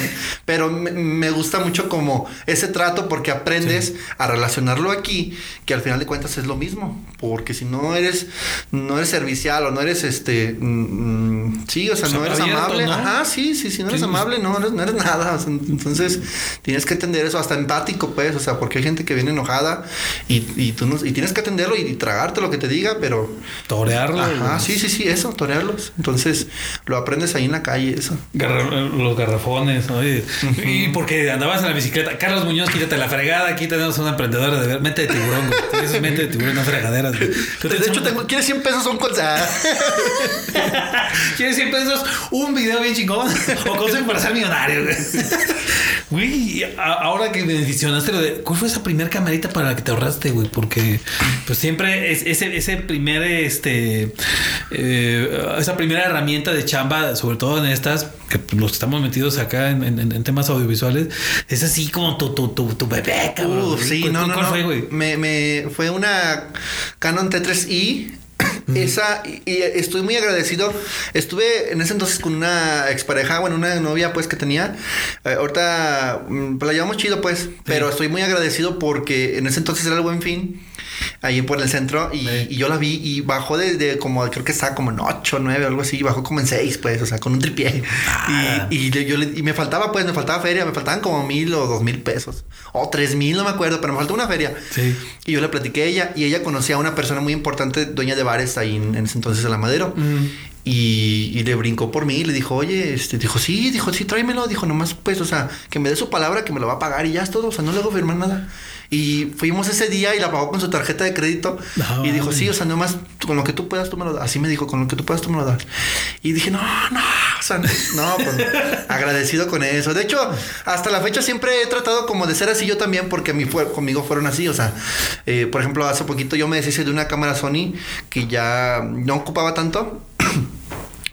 pero me, me gusta mucho como ese trato porque aprendes a relacionarlo aquí, que al final de cuentas es lo mismo, porque si no eres, no eres servicial o no eres este, mm, sí, o sea, no eres abierto, amable, ¿no? ajá, sí, sí, si no eres Sí. amable, no eres, no eres nada, o sea, entonces tienes que entender eso, hasta empático, pues, o sea, porque hay gente que viene enojada y, y tú no- y tienes que atenderlo y, y tragarte lo que te diga, pero, Torearlo. ajá, sí, sí, sí, eso, torearlos, entonces lo aprendes ahí en la calle, eso. Garra- los garrafones, ¿no? Y, y porque andabas en la bicicleta. Carlos Muñoz, quítate la fregada. Aquí tenemos una emprendedora de ver. Mente de tiburón, güey. Tienes mente de tiburón, no fregaderas, güey. ¿Qué De hecho, tengo, ¿quieres 100 pesos? Son con... ah, ¿Quieres 100 pesos? Un video bien chingón. O consejo para ser millonario, güey. Ahora que me mencionaste lo de. ¿Cuál fue esa primera camarita para la que te ahorraste, güey? Porque, pues siempre es, ese, ese primer, este. eh, esa primera herramienta de chamba, sobre todo en estas, que los que estamos metidos acá en, en- en temas audiovisuales, es así como tu, tu, tu, tu bebé, cabrón. Güey. sí, ¿Cuál- no, no, ¿Cuál no. fue, güey? Me, me fue una Canon T3i. Esa, y, y estoy muy agradecido. Estuve en ese entonces con una expareja, bueno, una novia pues que tenía. Eh, ahorita mm, pues, la llevamos chido pues, pero estoy muy agradecido porque en ese entonces era el buen fin. Ahí por el centro y, Sí. y yo la vi y bajó de, de como, creo que estaba como en 8, 9, algo así, y bajó como en 6, pues, o sea, con un tripié. Ah. Y, y yo le- y me faltaba, pues, me faltaba feria, me faltaban como mil o dos mil pesos. O tres mil, no me acuerdo, pero me faltó una feria. Sí. Y yo le platiqué a ella y ella conocía a una persona muy importante, dueña de bares ahí en, en ese entonces en La Madero. Mm. Y, y le brincó por mí y le dijo, oye, este, dijo, sí, dijo, sí, tráemelo. Dijo, nomás, pues, o sea, que me dé su palabra que me lo va a pagar y ya es todo. O sea, no le hago firmar nada. Y fuimos ese día y la pagó con su tarjeta de crédito. No, y dijo, sí, o sea, nomás con lo que tú puedas, tú me lo das. Así me dijo, con lo que tú puedas, tú me lo das. Y dije, no, no, o sea, no, pues, agradecido con eso. De hecho, hasta la fecha siempre he tratado como de ser así yo también, porque a mí fue, conmigo fueron así. O sea, eh, por ejemplo, hace poquito yo me deshice de una cámara Sony que ya no ocupaba tanto.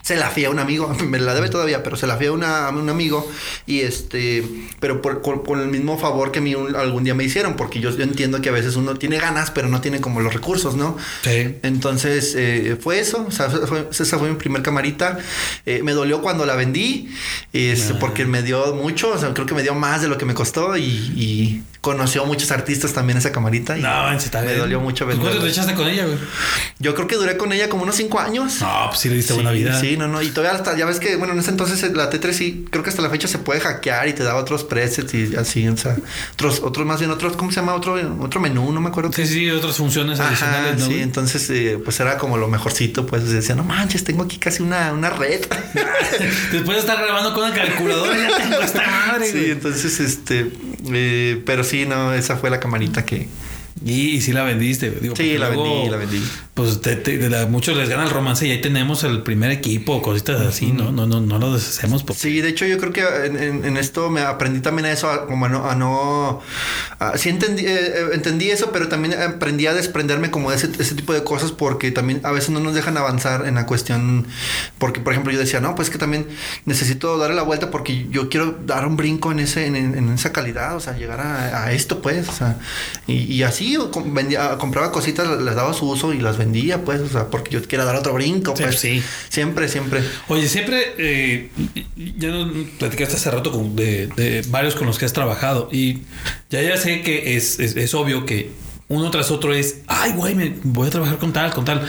Se la fui a un amigo, me la debe todavía, pero se la fui a, una- a un amigo y este, pero por, con, con el mismo favor que a mí un- algún día me hicieron, porque yo, yo entiendo que a veces uno tiene ganas, pero no tiene como los recursos, ¿no? Sí. Entonces eh, fue eso, o sea, fue- esa fue mi primer camarita. Eh, me dolió cuando la vendí, este, Ah. porque me dio mucho, o sea, creo que me dio más de lo que me costó y, y conoció a muchos artistas también esa camarita. Y No, en está me dolió mucho Pues, ¿Cuánto venderla. te echaste con ella, güey? Yo creo que duré con ella como unos cinco años. No, pues sí le diste Sí, buena vida. Sí, no, no. Y todavía hasta, ya ves que, bueno, en ese entonces eh, la T3 sí, creo que hasta la fecha se puede hackear y te da otros presets y así, o sea, otros, otros más bien, otros, ¿cómo se llama? Otro, otro menú, no me acuerdo. Sí, sí, otras funciones Ajá, adicionales, ¿no? sí, güey? entonces eh, pues era como lo mejorcito, pues decía, no manches, tengo aquí casi una, una red. Después de estar grabando con una calculadora, ya tengo esta madre, sí, güey. entonces este, eh, pero sí, no, esa fue la camarita que... Y, y sí la vendiste. Digo, Sí, la luego, vendí, la vendí. Pues te- te- de la- muchos les gana el romance y ahí tenemos el primer equipo, cositas así, ¿no? No, no, no lo deshacemos porque Sí, de hecho yo creo que en, en- en esto me aprendí también a eso, a, como a no... A no a- sí entendí, eh, eh, entendí eso, pero también aprendí a desprenderme como de ese, ese tipo de cosas porque también a veces no nos dejan avanzar en la cuestión, porque por ejemplo yo decía, no, pues que también necesito darle la vuelta porque yo quiero dar un brinco en, ese, en, en esa calidad, o sea, llegar a, a esto pues, o sea, y, y así vendía, compraba cositas, les daba su uso y las vendía pues, o sea, porque yo quiero dar otro brinco, Sí, pues, sí. siempre, siempre. Oye, siempre, eh, ya nos platicaste hace rato con- de, de varios con los que has trabajado y ya ya sé que es, es, es obvio que uno tras otro es, ay, güey, me voy a trabajar con tal, con tal.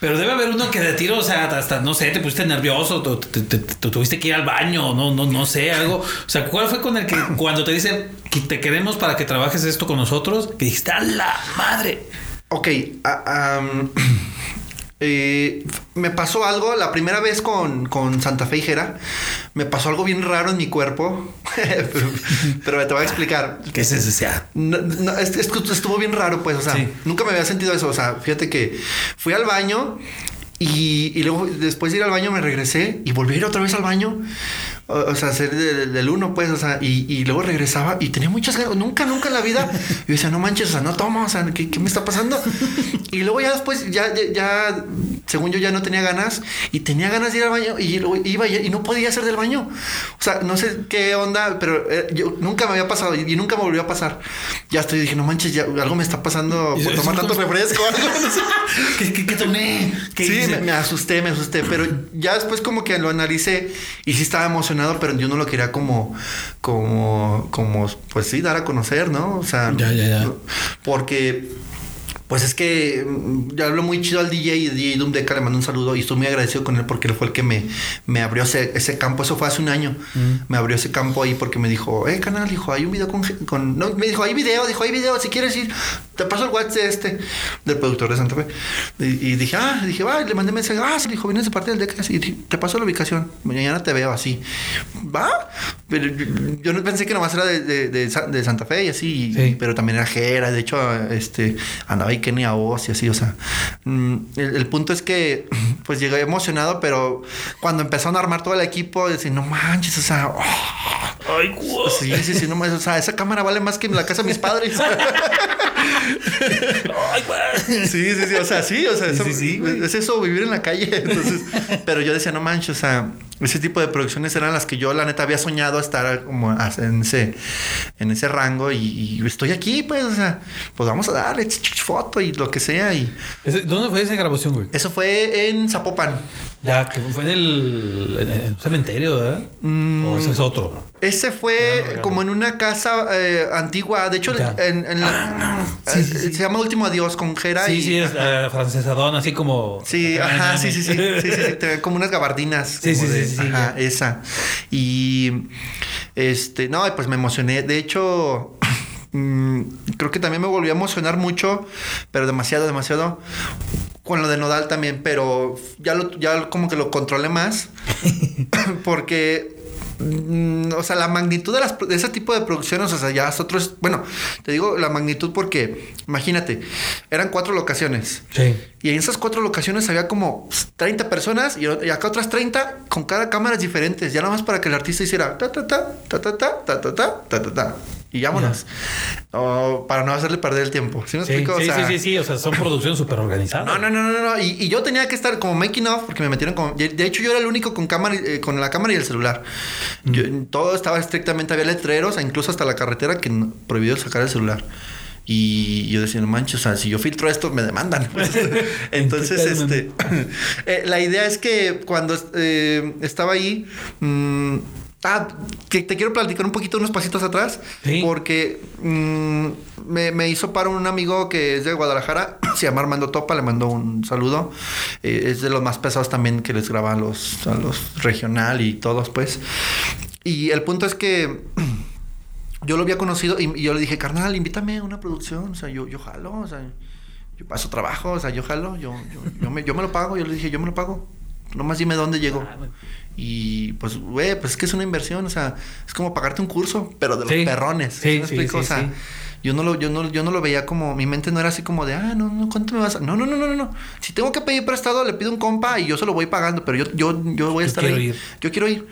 Pero debe haber uno que de tiro, o sea, hasta, no sé, te pusiste nervioso, te, te- te- te tuviste que ir al baño, no, no, no sé, algo. O sea, ¿cuál fue con el que cuando te dicen que te queremos para que trabajes esto con nosotros, que dijiste, a la madre? Ok, am, eh, me pasó algo la primera vez con, con Santa Fe y Jera. Me pasó algo bien raro en mi cuerpo. pero, pero te voy a explicar. ¿Qué es eso? No, no, estuvo bien raro, pues, o sea, Sí. nunca me había sentido eso. O sea, fíjate que fui al baño y, y luego después de ir al baño me regresé y volví a ir otra vez al baño. O, o sea, de- del uno, pues, o sea, y, y luego regresaba y tenía muchas ganas. Nunca, nunca en la vida. Yo decía, no manches, o sea, no tomo, o sea, ¿qué, qué me está pasando? Y luego ya después, ya, ya, ya, según yo, ya no tenía ganas y tenía ganas de ir al baño y luego iba y, y no podía hacer del baño. O sea, no sé qué onda, pero eh, yo nunca me había pasado y, y nunca me volvió a pasar. Ya estoy, dije, no manches, ya algo me está pasando ¿Y por tomar tanto refresco. algo, no sé. ¿qué, qué, qué tomé? ¿Qué Sí, me, me asusté, me asusté, pero ya después como que lo analicé y sí estaba emocionado, pero yo no lo quería como, como, como, pues sí, dar a conocer, ¿no? O sea, Ya, ya, ya. porque pues es que mm, ya hablo muy chido al DJ y DJ Doom Deca le mando un saludo y estoy muy agradecido con él porque él fue el que me, me abrió ese, ese campo. Eso fue hace un año. Mm. Me abrió ese campo ahí porque me dijo, eh, canal, dijo, hay un video con, con. No, me dijo, hay video, dijo, hay video, si quieres ir, te paso el WhatsApp de este, del productor de Santa Fe. Y, y dije, ah, dije, va, y le mandé mensaje, ah, sí, dijo, vienes de parte del Deca y dije, te paso la ubicación, mañana te veo así. Va, pero yo, yo no pensé que nomás era de, de, de Sa- de Santa Fe y así, Sí. pero también era Jera, de hecho, este, andaba ahí Kenia Oz y así, o sea, mm, el, el punto es que, pues llegué emocionado, pero cuando empezaron a armar todo el equipo, decía, no manches, o sea, oh, Ay, guau. sí, sí, sí, no manches, o sea, esa cámara vale más que la casa de mis padres. Ay, güey. Sí, sí, sí, o sea, sí, o sea, Sí, eso- sí, es eso, vivir en la calle. Entonces, pero yo decía, no manches, o sea, ese tipo de producciones eran las que yo, la neta, había soñado estar como en ese, en ese rango y, y estoy aquí, pues, o sea, pues vamos a darle foto y lo que sea. Y ¿Dónde fue esa grabación, güey? eso fue en Zapopan. Ya, que fue en el, en el cementerio, ¿verdad? Mm. O ese es otro. Ese fue Ya, ya, como en una casa eh, antigua. De hecho. Ah, en, en la- Sí, sí, eh, sí. se llama Último Adiós con Jera. Sí, y, sí, es eh, francesadón, así como. Sí, ajá, sí, sí, sí, sí, sí, sí, te- como unas gabardinas. Sí, como sí, de- sí, sí, Ajá, ya. esa. Y este, no, pues me emocioné. De hecho, mm, creo que también me volvió a emocionar mucho, pero demasiado, demasiado. Con lo de Nodal también, pero ya, lo, ya como que lo controlé más. porque Mm, o sea, la magnitud de, las, de, ese tipo de producciones, o sea, ya es otro. Bueno, te digo la magnitud porque, imagínate, eran cuatro locaciones. Sí. Y en esas cuatro locaciones había como 30 personas y, acá otras 30 con cada cámaras diferentes. Ya nada más para que el artista hiciera ta ta ta ta ta ta ta ta ta ta ta ta y vámonos. O para no hacerle perder el tiempo. ¿Sí me sí, explico? Sí, o sea, sí, sí, sí, o sea, son producciones súper organizadas. No, no, no, no, no. Y, y, yo tenía que estar como making off porque me metieron como. De hecho, yo era el único con cámara, eh, con la cámara y el celular. Mm. Yo, todo estaba estrictamente, había letreros, incluso hasta la carretera que prohibió sacar el celular. Y yo decía, no manches, o sea, si yo filtro esto, me demandan. Entonces, este, eh, la idea es que cuando eh, estaba ahí, mmm, Ah, que te quiero platicar un poquito unos pasitos atrás. ¿Sí? Porque mmm, me, me, hizo paro un amigo que es de Guadalajara, se llama Armando Topa, le mando un saludo. Eh, es de los más pesados también que les graba a los, a los regional y todos, pues. Y el punto es que yo lo había conocido y, y, yo le dije, carnal, invítame a una producción. O sea, yo, yo jalo, o sea, yo paso trabajo, o sea, yo jalo, yo, yo, yo, me, yo me lo pago. Yo le dije, yo me lo pago. Nomás dime dónde llego. Ah, Y pues, güey, pues es que es una inversión, o sea, es como pagarte un curso, pero de los Sí. perrones. Sí, me sí, explico? sí, o sea, sí. yo no lo, yo no, yo no lo veía como, mi mente no era así como de, ah, no, no, ¿cuánto me vas a? No, no, no, no, no. Si tengo que pedir prestado, le pido un compa y yo se lo voy pagando, pero yo, yo, yo voy a Yo estar quiero ahí. ir. Yo quiero ir.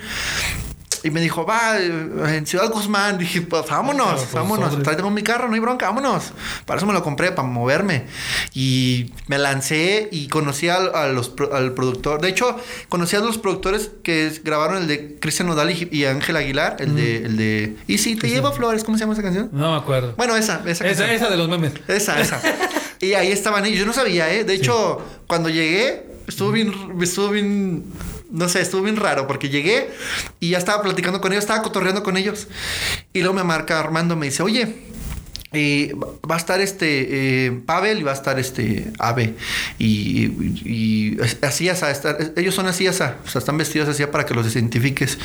Y me dijo, va, eh, en Ciudad Guzmán. Dije, pues vámonos, Ah, pues, vámonos. Tengo mi carro, no hay bronca, vámonos. Para eso me lo compré, para moverme. Y me lancé y conocí al, a los, al productor. De hecho, conocí a los productores que grabaron el de Cristian Nodal y, y Ángel Aguilar, el de, el de Y si te llevo flores, ¿cómo se llama esa canción? No me acuerdo. Bueno, esa, esa esa, canción. esa de los memes. Esa, esa. y ahí estaban ellos. Yo no sabía, ¿eh? De hecho, cuando llegué, estuvo bien, estuvo bien, no sé, estuvo bien raro porque llegué y ya estaba platicando con ellos, estaba cotorreando con ellos. Y luego me marca Armando, me dice, oye, eh, va a estar este eh, Pavel y va a estar este Ave y, y- y así asa, estar- ellos son así asa, o sea están vestidos así para que los identifiques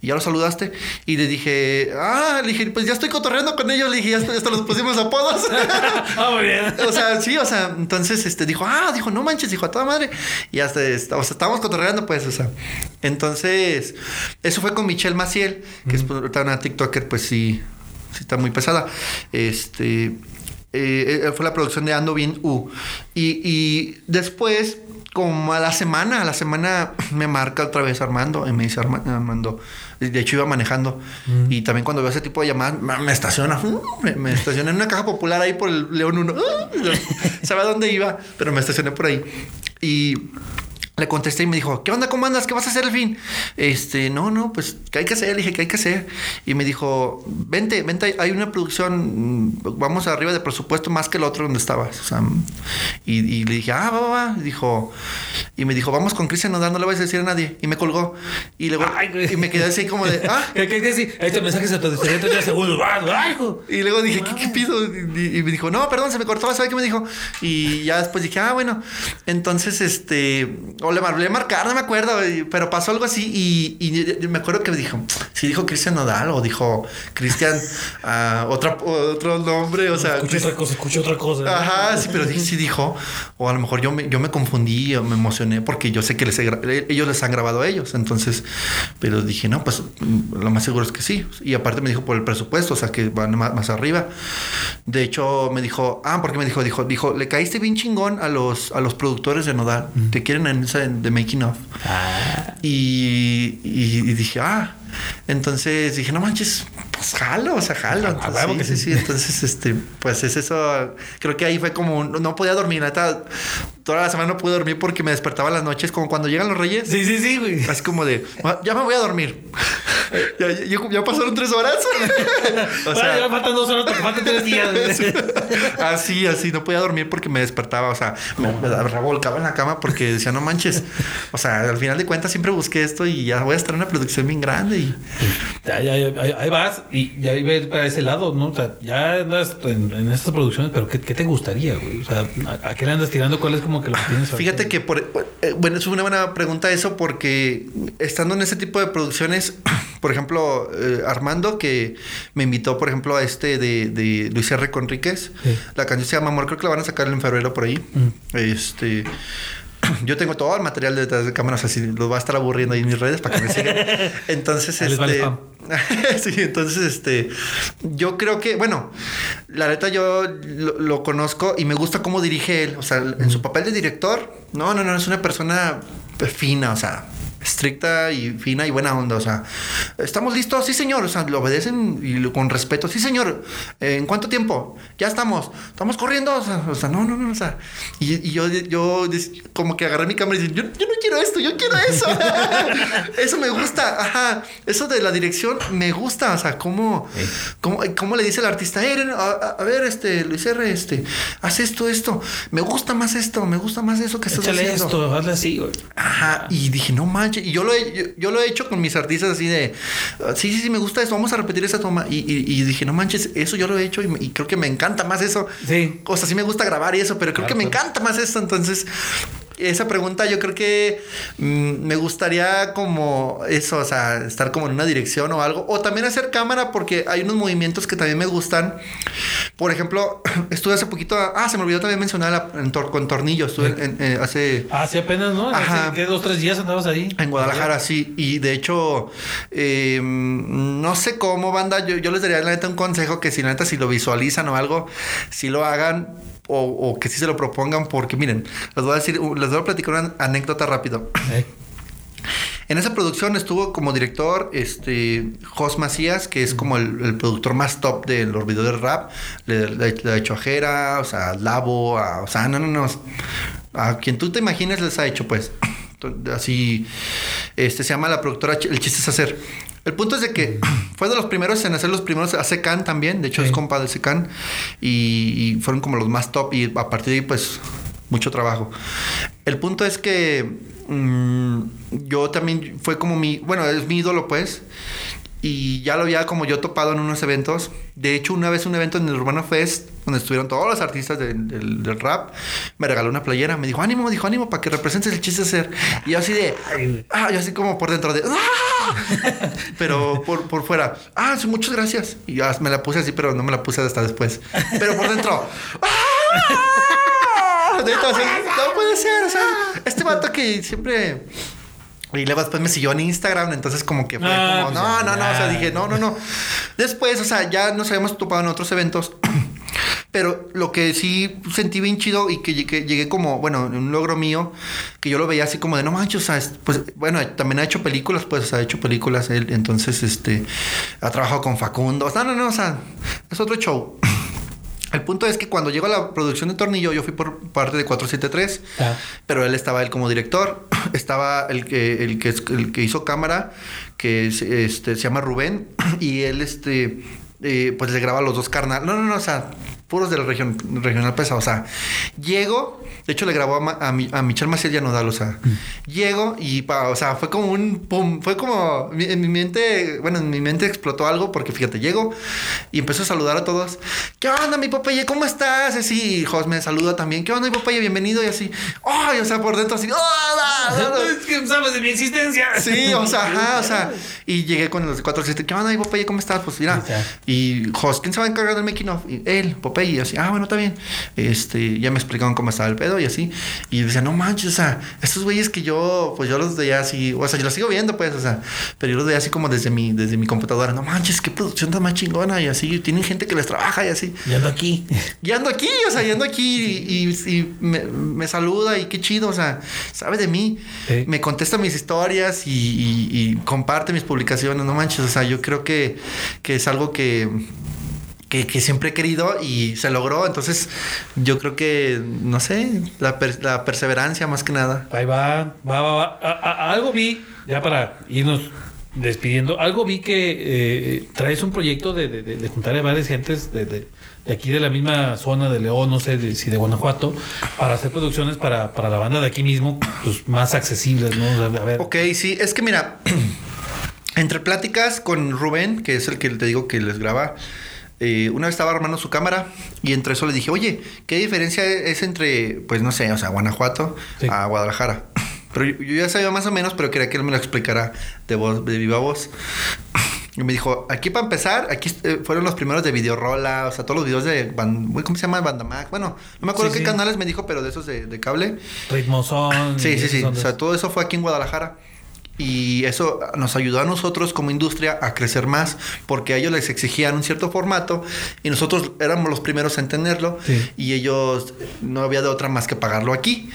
y ya los saludaste y le dije ah le dije pues ya estoy cotorreando con ellos le dije hasta, hasta los pusimos apodos Ah, muy bien. o sea, sí, o sea, entonces este dijo, ah, dijo, no manches, dijo a toda madre. Y hasta o sea, estábamos cotorreando, pues, o sea. Entonces, eso fue con Michelle Maciel, que es pues, ahorita una TikToker, pues sí, sí está muy pesada. Este eh, eh, fue la producción de Ando Bien U. Y, y después, como a la semana, a la semana me marca otra vez Armando y me dice Arma- Armando. De hecho, iba manejando. Y también cuando veo ese tipo de llamadas, me, estaciona. Me, me estacioné en una caja popular ahí por el León 1. Sabe a dónde iba, pero me estacioné por ahí. Y le contesté y me dijo, ¿qué onda? ¿Cómo andas? ¿Qué vas a hacer al fin? Este, no, no, pues, ¿qué hay que hacer? Le dije, ¿qué hay que hacer? Y me dijo, vente, vente, hay una producción, mm, vamos arriba de presupuesto más que el otro donde estabas. O sea, y, y le dije, ah, va, va, va. Y dijo, y me dijo, vamos con Cristian Nodal, no le vas a decir a nadie. Y me colgó. Y luego, Ay, y me quedé así como de, ah. ¿Qué, qué, qué, sí? Este mensaje se te distrae 30 segundos. ¡Ay, hijo! Y luego dije, ¿qué, qué pido? Y, y me dijo, no, perdón, se me cortó, ¿sabe qué me dijo? Y ya después dije, ah, bueno. Entonces, este, o le a marcar, no me acuerdo, pero pasó algo así y, me acuerdo que dijo, si dijo Cristian Nodal o dijo Cristian, ah, otra, otro nombre, o sea, Escuché otra cosa, escuché otra cosa. Ajá, sí, pero sí, sí dijo. O a lo mejor yo me, yo me confundí o me emocioné porque yo sé que les he eh, ellos les han grabado a ellos. Entonces, pero dije, no, pues lo más seguro es que sí. Y aparte me dijo por el presupuesto, o sea, que van más, más arriba. De hecho, me dijo, ah, porque me dijo, dijo, dijo, le caíste bien chingón a los, a los productores de Nodal. Te quieren en esa de Making of. Ah, Y, y- y dije, ah. Entonces dije, no manches, pues jalo, o sea, jalo. Ah, Entonces, huevo sí, que sí. Entonces, este, pues es eso. Creo que ahí fue como, no podía dormir, neta. Toda la semana no pude dormir porque me despertaba en las noches, como cuando llegan los reyes. sí, sí, sí, güey. Así como de, "Ah, ya me voy a dormir. ya, ya- ya pasaron tres horas. o Bueno, ya sea, faltan dos horas faltan tres días. así, así, no podía dormir porque me despertaba, o sea, me, me revolcaba en la cama porque decía, no manches. O sea, al final de cuentas siempre busqué esto y ya voy a estar en una producción bien grande. Y Ya, ya, ya, ahí, ahí vas y ya ahí ves para ese lado, ¿no? O sea, ya andas en, en estas producciones, pero ¿qué, qué te gustaría, güey? O sea, ¿a, a qué le andas tirando? ¿Cuál es como que lo tienes. Fíjate que, por, eh, bueno, es una buena pregunta eso porque estando en ese tipo de producciones, por ejemplo, eh, Armando, que me invitó, por ejemplo, a este de, de Luis R. Conríquez, la canción se llama Amor, creo que la van a sacar en febrero por ahí. Mm. Este yo tengo todo el material detrás de cámaras así, los va a estar aburriendo ahí en mis redes para que me sigan. Entonces, este. sí, entonces, este. Yo creo que, bueno, la neta yo lo, conozco y me gusta cómo dirige él. O sea, en su papel de director, no, no, no, es una persona fina, o sea, estricta y fina y buena onda. O sea, ¿estamos listos? Sí, señor. O sea, lo obedecen y con respeto. Sí, señor. ¿En cuánto tiempo? Ya estamos. ¿Estamos corriendo? O sea, no, no, no. O sea, y, yo, yo como que agarré mi cámara y dije, yo, yo no quiero esto, yo quiero eso. eso me gusta. Ajá. Eso de la dirección me gusta. O sea, cómo, cómo, le dice el artista, a, ver, este, Luis R., este, haz esto, esto. Me gusta más esto, me gusta más eso que estás haciendo. esto, hazle así, Ajá. Y dije, no manches y yo lo, he, yo, lo he hecho con mis artistas así de, sí, sí, sí, me gusta esto, vamos a repetir esa toma. Y, dije, no manches, eso yo lo he hecho y, creo que me encanta más eso. Sí. O sea, sí me gusta grabar y eso, pero creo que me encanta más esto. Entonces, esa pregunta yo creo que mm, me gustaría como eso, o sea, estar como en una dirección o algo. O también hacer cámara porque hay unos movimientos que también me gustan. Por ejemplo, estuve hace poquito, ah, se me olvidó también mencionar con tornillos. Estuve en, eh, hace... Sí, apenas, ¿no? Ajá. Hace, dos, tres días andabas ahí. En Guadalajara, sí. Y de hecho, em, no sé cómo, banda, yo, yo les daría la neta un consejo que si la neta, si lo visualizan o algo, si lo hagan o, que sí se lo propongan, porque miren, les voy a decir, les voy a platicar una anécdota rápido. En esa producción estuvo como director este Jos Macías, que es como el, productor más top de los videos de rap. Le, ha hecho a Jera, o sea, a Lavo, a, o sea, no, no, no. A quien tú te imagines les ha hecho, pues. Así, este se llama la productora El Chiste es Hacer. El punto es de que fue de los primeros en hacer los primeros a Secan también, de hecho es compa de Secan, y, fueron como los más top y a partir de ahí pues mucho trabajo. El punto es que mm, yo también fue como mi, bueno, es mi ídolo pues, y ya lo había como yo topado en unos eventos. De hecho, una vez un evento en el Urbano Fest, donde estuvieron todos los artistas del, rap, me regaló una playera. Me dijo, ánimo, me dijo, ánimo, para que representes el chiste ser. Y yo así de, ah, yo así como por dentro de, ¡ah! Pero por, por fuera, ah, sí, muchas gracias. Y ya me la puse así, pero no me la puse hasta después. Pero por dentro, ¡ah! De no puede ser. O sea, este vato que siempre y luego después me siguió en Instagram, entonces como que fue ah, como, pues no, no, no, o sea, dije, no, no, no. Después, o sea, ya nos habíamos topado en otros eventos, pero lo que sí sentí bien chido y que llegué, como, bueno, un logro mío, que yo lo veía así como de, no manches, o sea, pues, bueno, también ha hecho películas, pues, o sea, ha hecho películas él, entonces, este, ha trabajado con Facundo, no, no, no, o sea, es otro show. El punto es que cuando llegó a la producción de Tornillo, yo fui por parte de 473, ah. pero él estaba él como director, estaba el que, el que, el que hizo cámara, que este, se llama Rubén, y él este, eh, pues le graba los dos carnal. No, no, no, o sea, puros de la región regional pesa. O sea, llego, de hecho le grabó a, a, a Michelle Maciel Yanodal, o sea, mm. llego y, pa, o sea, fue como un pum, fue como en mi mente, bueno, en mi mente explotó algo porque fíjate, llego y empezó a saludar a todos. ¿Qué onda, mi Popeye? ¿Cómo estás? Así, y Jos me saluda también. ¿Qué onda, mi Popeye? Bienvenido y así. ¡Ay! o sea, por dentro así. ¡Oh, Es que sabes de mi existencia. Sí, o sea, ajá, o sea, y llegué con los cuatro siete. ¿Qué onda, mi Popeye? ¿Cómo estás? Pues mira. Y Jos, ¿quién se va a encargar del making of? Y él, Popeye y así, ah, bueno, está bien. Este, ya me explicaron cómo estaba el pedo y así. Y decía, no manches, o sea, estos güeyes que yo, pues yo los veía así, o sea, yo los sigo viendo, pues, o sea, pero yo los veía así como desde mi, desde mi computadora, no manches, qué producción tan más chingona y así, tienen gente que les trabaja y así. Y ando aquí. Y ando aquí, o sea, y ando aquí y, me, saluda y qué chido, o sea, sabe de mí, me contesta mis historias y, y comparte mis publicaciones, no manches, o sea, yo creo que, que es algo que que, siempre he querido y se logró. Entonces, yo creo que, no sé, la, perseverancia más que nada. Ahí va, va, va, va. algo vi, ya para irnos despidiendo, algo vi que eh, traes un proyecto de, juntar a varias gentes de, aquí de la misma zona de León, no sé si de Guanajuato, para hacer producciones para, para la banda de aquí mismo, pues más accesibles, ¿no? A ver. Ok, sí, es que mira, entre pláticas con Rubén, que es el que te digo que les graba, eh, una vez estaba armando su cámara y entre eso le dije, oye, ¿qué diferencia es entre, pues no sé, o sea, Guanajuato a Guadalajara? Pero yo, ya sabía más o menos, pero quería que él me lo explicara de voz, de viva voz. Y me dijo, aquí para empezar, aquí eh, fueron los primeros de Videorola, o sea, todos los videos de, ¿cómo se llama? Bandamax. Bueno, no me acuerdo qué canales me dijo, pero de esos de, de cable. Ritmozón. Sí, sí, sí. O sea, todo eso fue aquí en Guadalajara. Y eso nos ayudó a nosotros como industria a crecer más, porque a ellos les exigían un cierto formato y nosotros éramos los primeros en tenerlo y ellos no había de otra más que pagarlo aquí.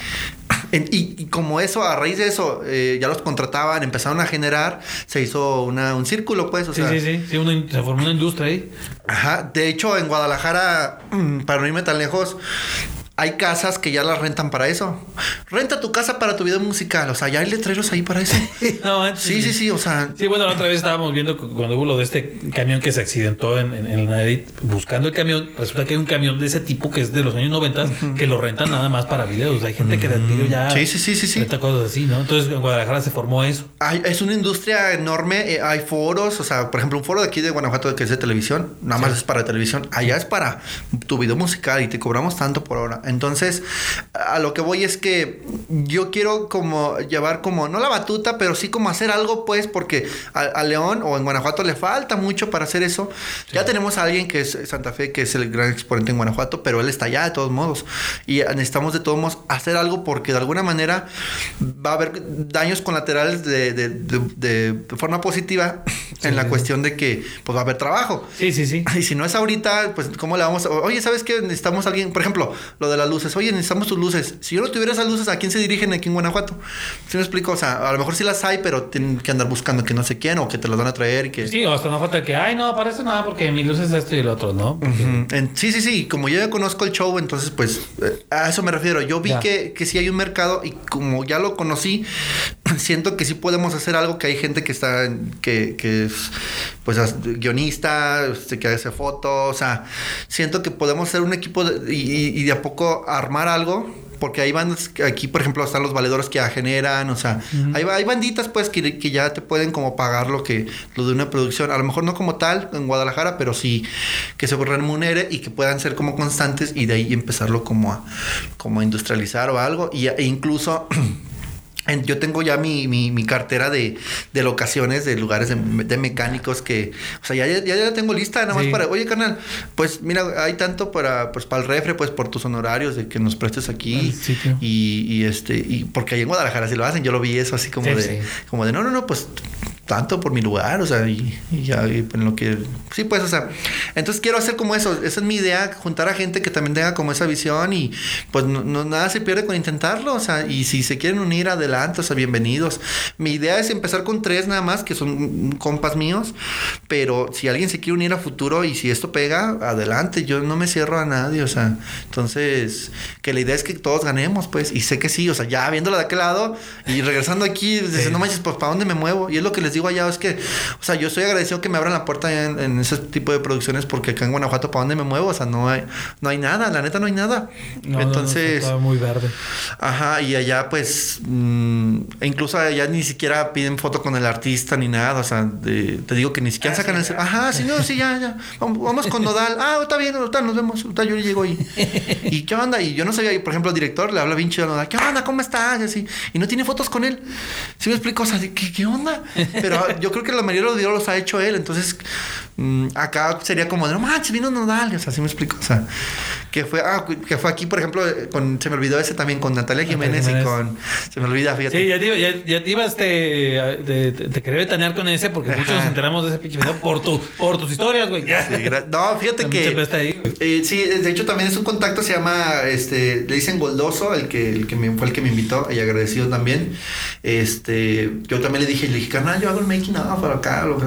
Y, como eso, a raíz de eso, eh, ya los contrataban, empezaron a generar, se hizo una, un círculo, pues. O sí, sea, sí, sí, se formó una industria ahí. Ajá, de hecho, en Guadalajara, para no irme tan lejos, hay casas que ya las rentan para eso. Renta tu casa para tu video musical. O sea, ya hay letreros ahí para eso. no, sí, sí, sí, o sea. Sí, bueno, la otra vez estábamos viendo cuando hubo lo de este camión que se accidentó en, en, en buscando el camión. Resulta que hay un camión de ese tipo que es de los años 90 que lo rentan nada más para videos. Hay gente que de tiro ya. Sí, sí, sí, sí. sí. Renta cosas así, ¿no? Entonces en Guadalajara se formó eso. Hay, es una industria enorme. Eh, hay foros. O sea, por ejemplo, un foro de aquí de Guanajuato que es de televisión. Nada más es para televisión. Allá es para tu video musical y te cobramos tanto por hora. Entonces a lo que voy es que yo quiero como llevar como, no la batuta, pero sí como hacer algo, pues, porque a, León o en Guanajuato le falta mucho para hacer eso. Ya tenemos a alguien que es Santa Fe, que es el gran exponente en Guanajuato, pero él está allá de todos modos. Y necesitamos de todos modos hacer algo porque de alguna manera va a haber daños colaterales de, de, de, forma positiva en la cuestión de que pues va a haber trabajo. Sí, sí, sí. Y si no es ahorita, pues cómo le vamos a... Oye, ¿sabes qué? Necesitamos a alguien, por ejemplo, lo de las luces. Oye, necesitamos tus luces. Si yo no tuviera esas luces, ¿a quién se dirigen aquí en Guanajuato? ¿Sí me explico? O sea, a lo mejor sí las hay, pero tienen que andar buscando que no sé quién o que te las van a traer y que... Sí, o hasta no falta que, ay, no, parece nada porque mi luz es esto y el otro, ¿no? sí, sí, sí. Como yo ya conozco el show, entonces, pues, eh, a eso me refiero. Yo vi que, que sí hay un mercado y como ya lo conocí, siento que sí podemos hacer algo que hay gente que está, que, que es, pues, guionista, este, que hace fotos, o sea, siento que podemos ser un equipo y, de a poco armar algo porque hay bandas, aquí por ejemplo están los valedores que ya generan, o sea, hay, hay, banditas pues que, que, ya te pueden como pagar lo que, lo de una producción, a lo mejor no como tal en Guadalajara, pero sí que se remunere y que puedan ser como constantes y de ahí empezarlo como a, como a industrializar o algo, y, e incluso yo tengo ya mi, mi, cartera de, de, locaciones, de lugares de, mecánicos que, o sea, ya, ya, ya tengo lista, nada más para, oye, carnal, pues mira, hay tanto para, pues para el refre, pues por tus honorarios de que nos prestes aquí. y, y, este, y porque ahí en Guadalajara si lo hacen, yo lo vi eso así como de, como de, no, no, no, pues tanto por mi lugar, o sea, y, ya en lo que... Sí, pues, o sea, entonces quiero hacer como eso, esa es mi idea, juntar a gente que también tenga como esa visión y pues no, nada se pierde con intentarlo, o sea, y si se quieren unir adelante, o sea, bienvenidos. Mi idea es empezar con tres nada más, que son compas míos, pero si alguien se quiere unir a futuro y si esto pega, adelante, yo no me cierro a nadie, o sea, entonces, que la idea es que todos ganemos, pues, y sé que sí, o sea, ya viéndolo de aquel lado y regresando aquí, diciendo, no manches, pues, ¿para dónde me muevo? Y es lo que les digo digo allá es que, o sea, yo estoy agradecido que me abran la puerta en, ese tipo de producciones porque acá en Guanajuato, ¿para dónde me muevo? O sea, no hay, no hay nada, la neta no hay nada. Entonces. muy verde. Ajá, y allá pues, mm, e incluso allá ni siquiera piden foto con el artista ni nada, o sea, te digo que ni siquiera ah, sacan el... Ajá, sí, no, sí, ya, ya. Vamos, con Nodal. Ah, está bien, Nodal, nos vemos. Está, yo llego ahí. ¿Y qué onda? Y yo no sabía, por ejemplo, el director le habla bien chido a Nodal. ¿Qué onda? ¿Cómo estás? Y así. Y no tiene fotos con él. ¿Sí me explico? O sea, ¿qué, qué onda? Pero yo creo que la mayoría de los videos los ha hecho él. Entonces, acá sería como de no manches, vino Nodal. O sea, así me explico. O sea, que fue, ah, que fue aquí, por ejemplo, con, se me olvidó ese también con Natalia Jiménez, y con. Se me olvida, fíjate. Sí, ya te, ya, ya te ibas te, te, te, quería vetanear con ese porque muchos nos enteramos de ese pinche video por, tu, por tus historias, güey. no, fíjate que. Eh, sí, de hecho también es un contacto, se llama, este, le dicen Goldoso, el que, el que me, fue el que me invitó y agradecido también. Este, yo también le dije, le dije, carnal, yo hago el making of para acá, lo,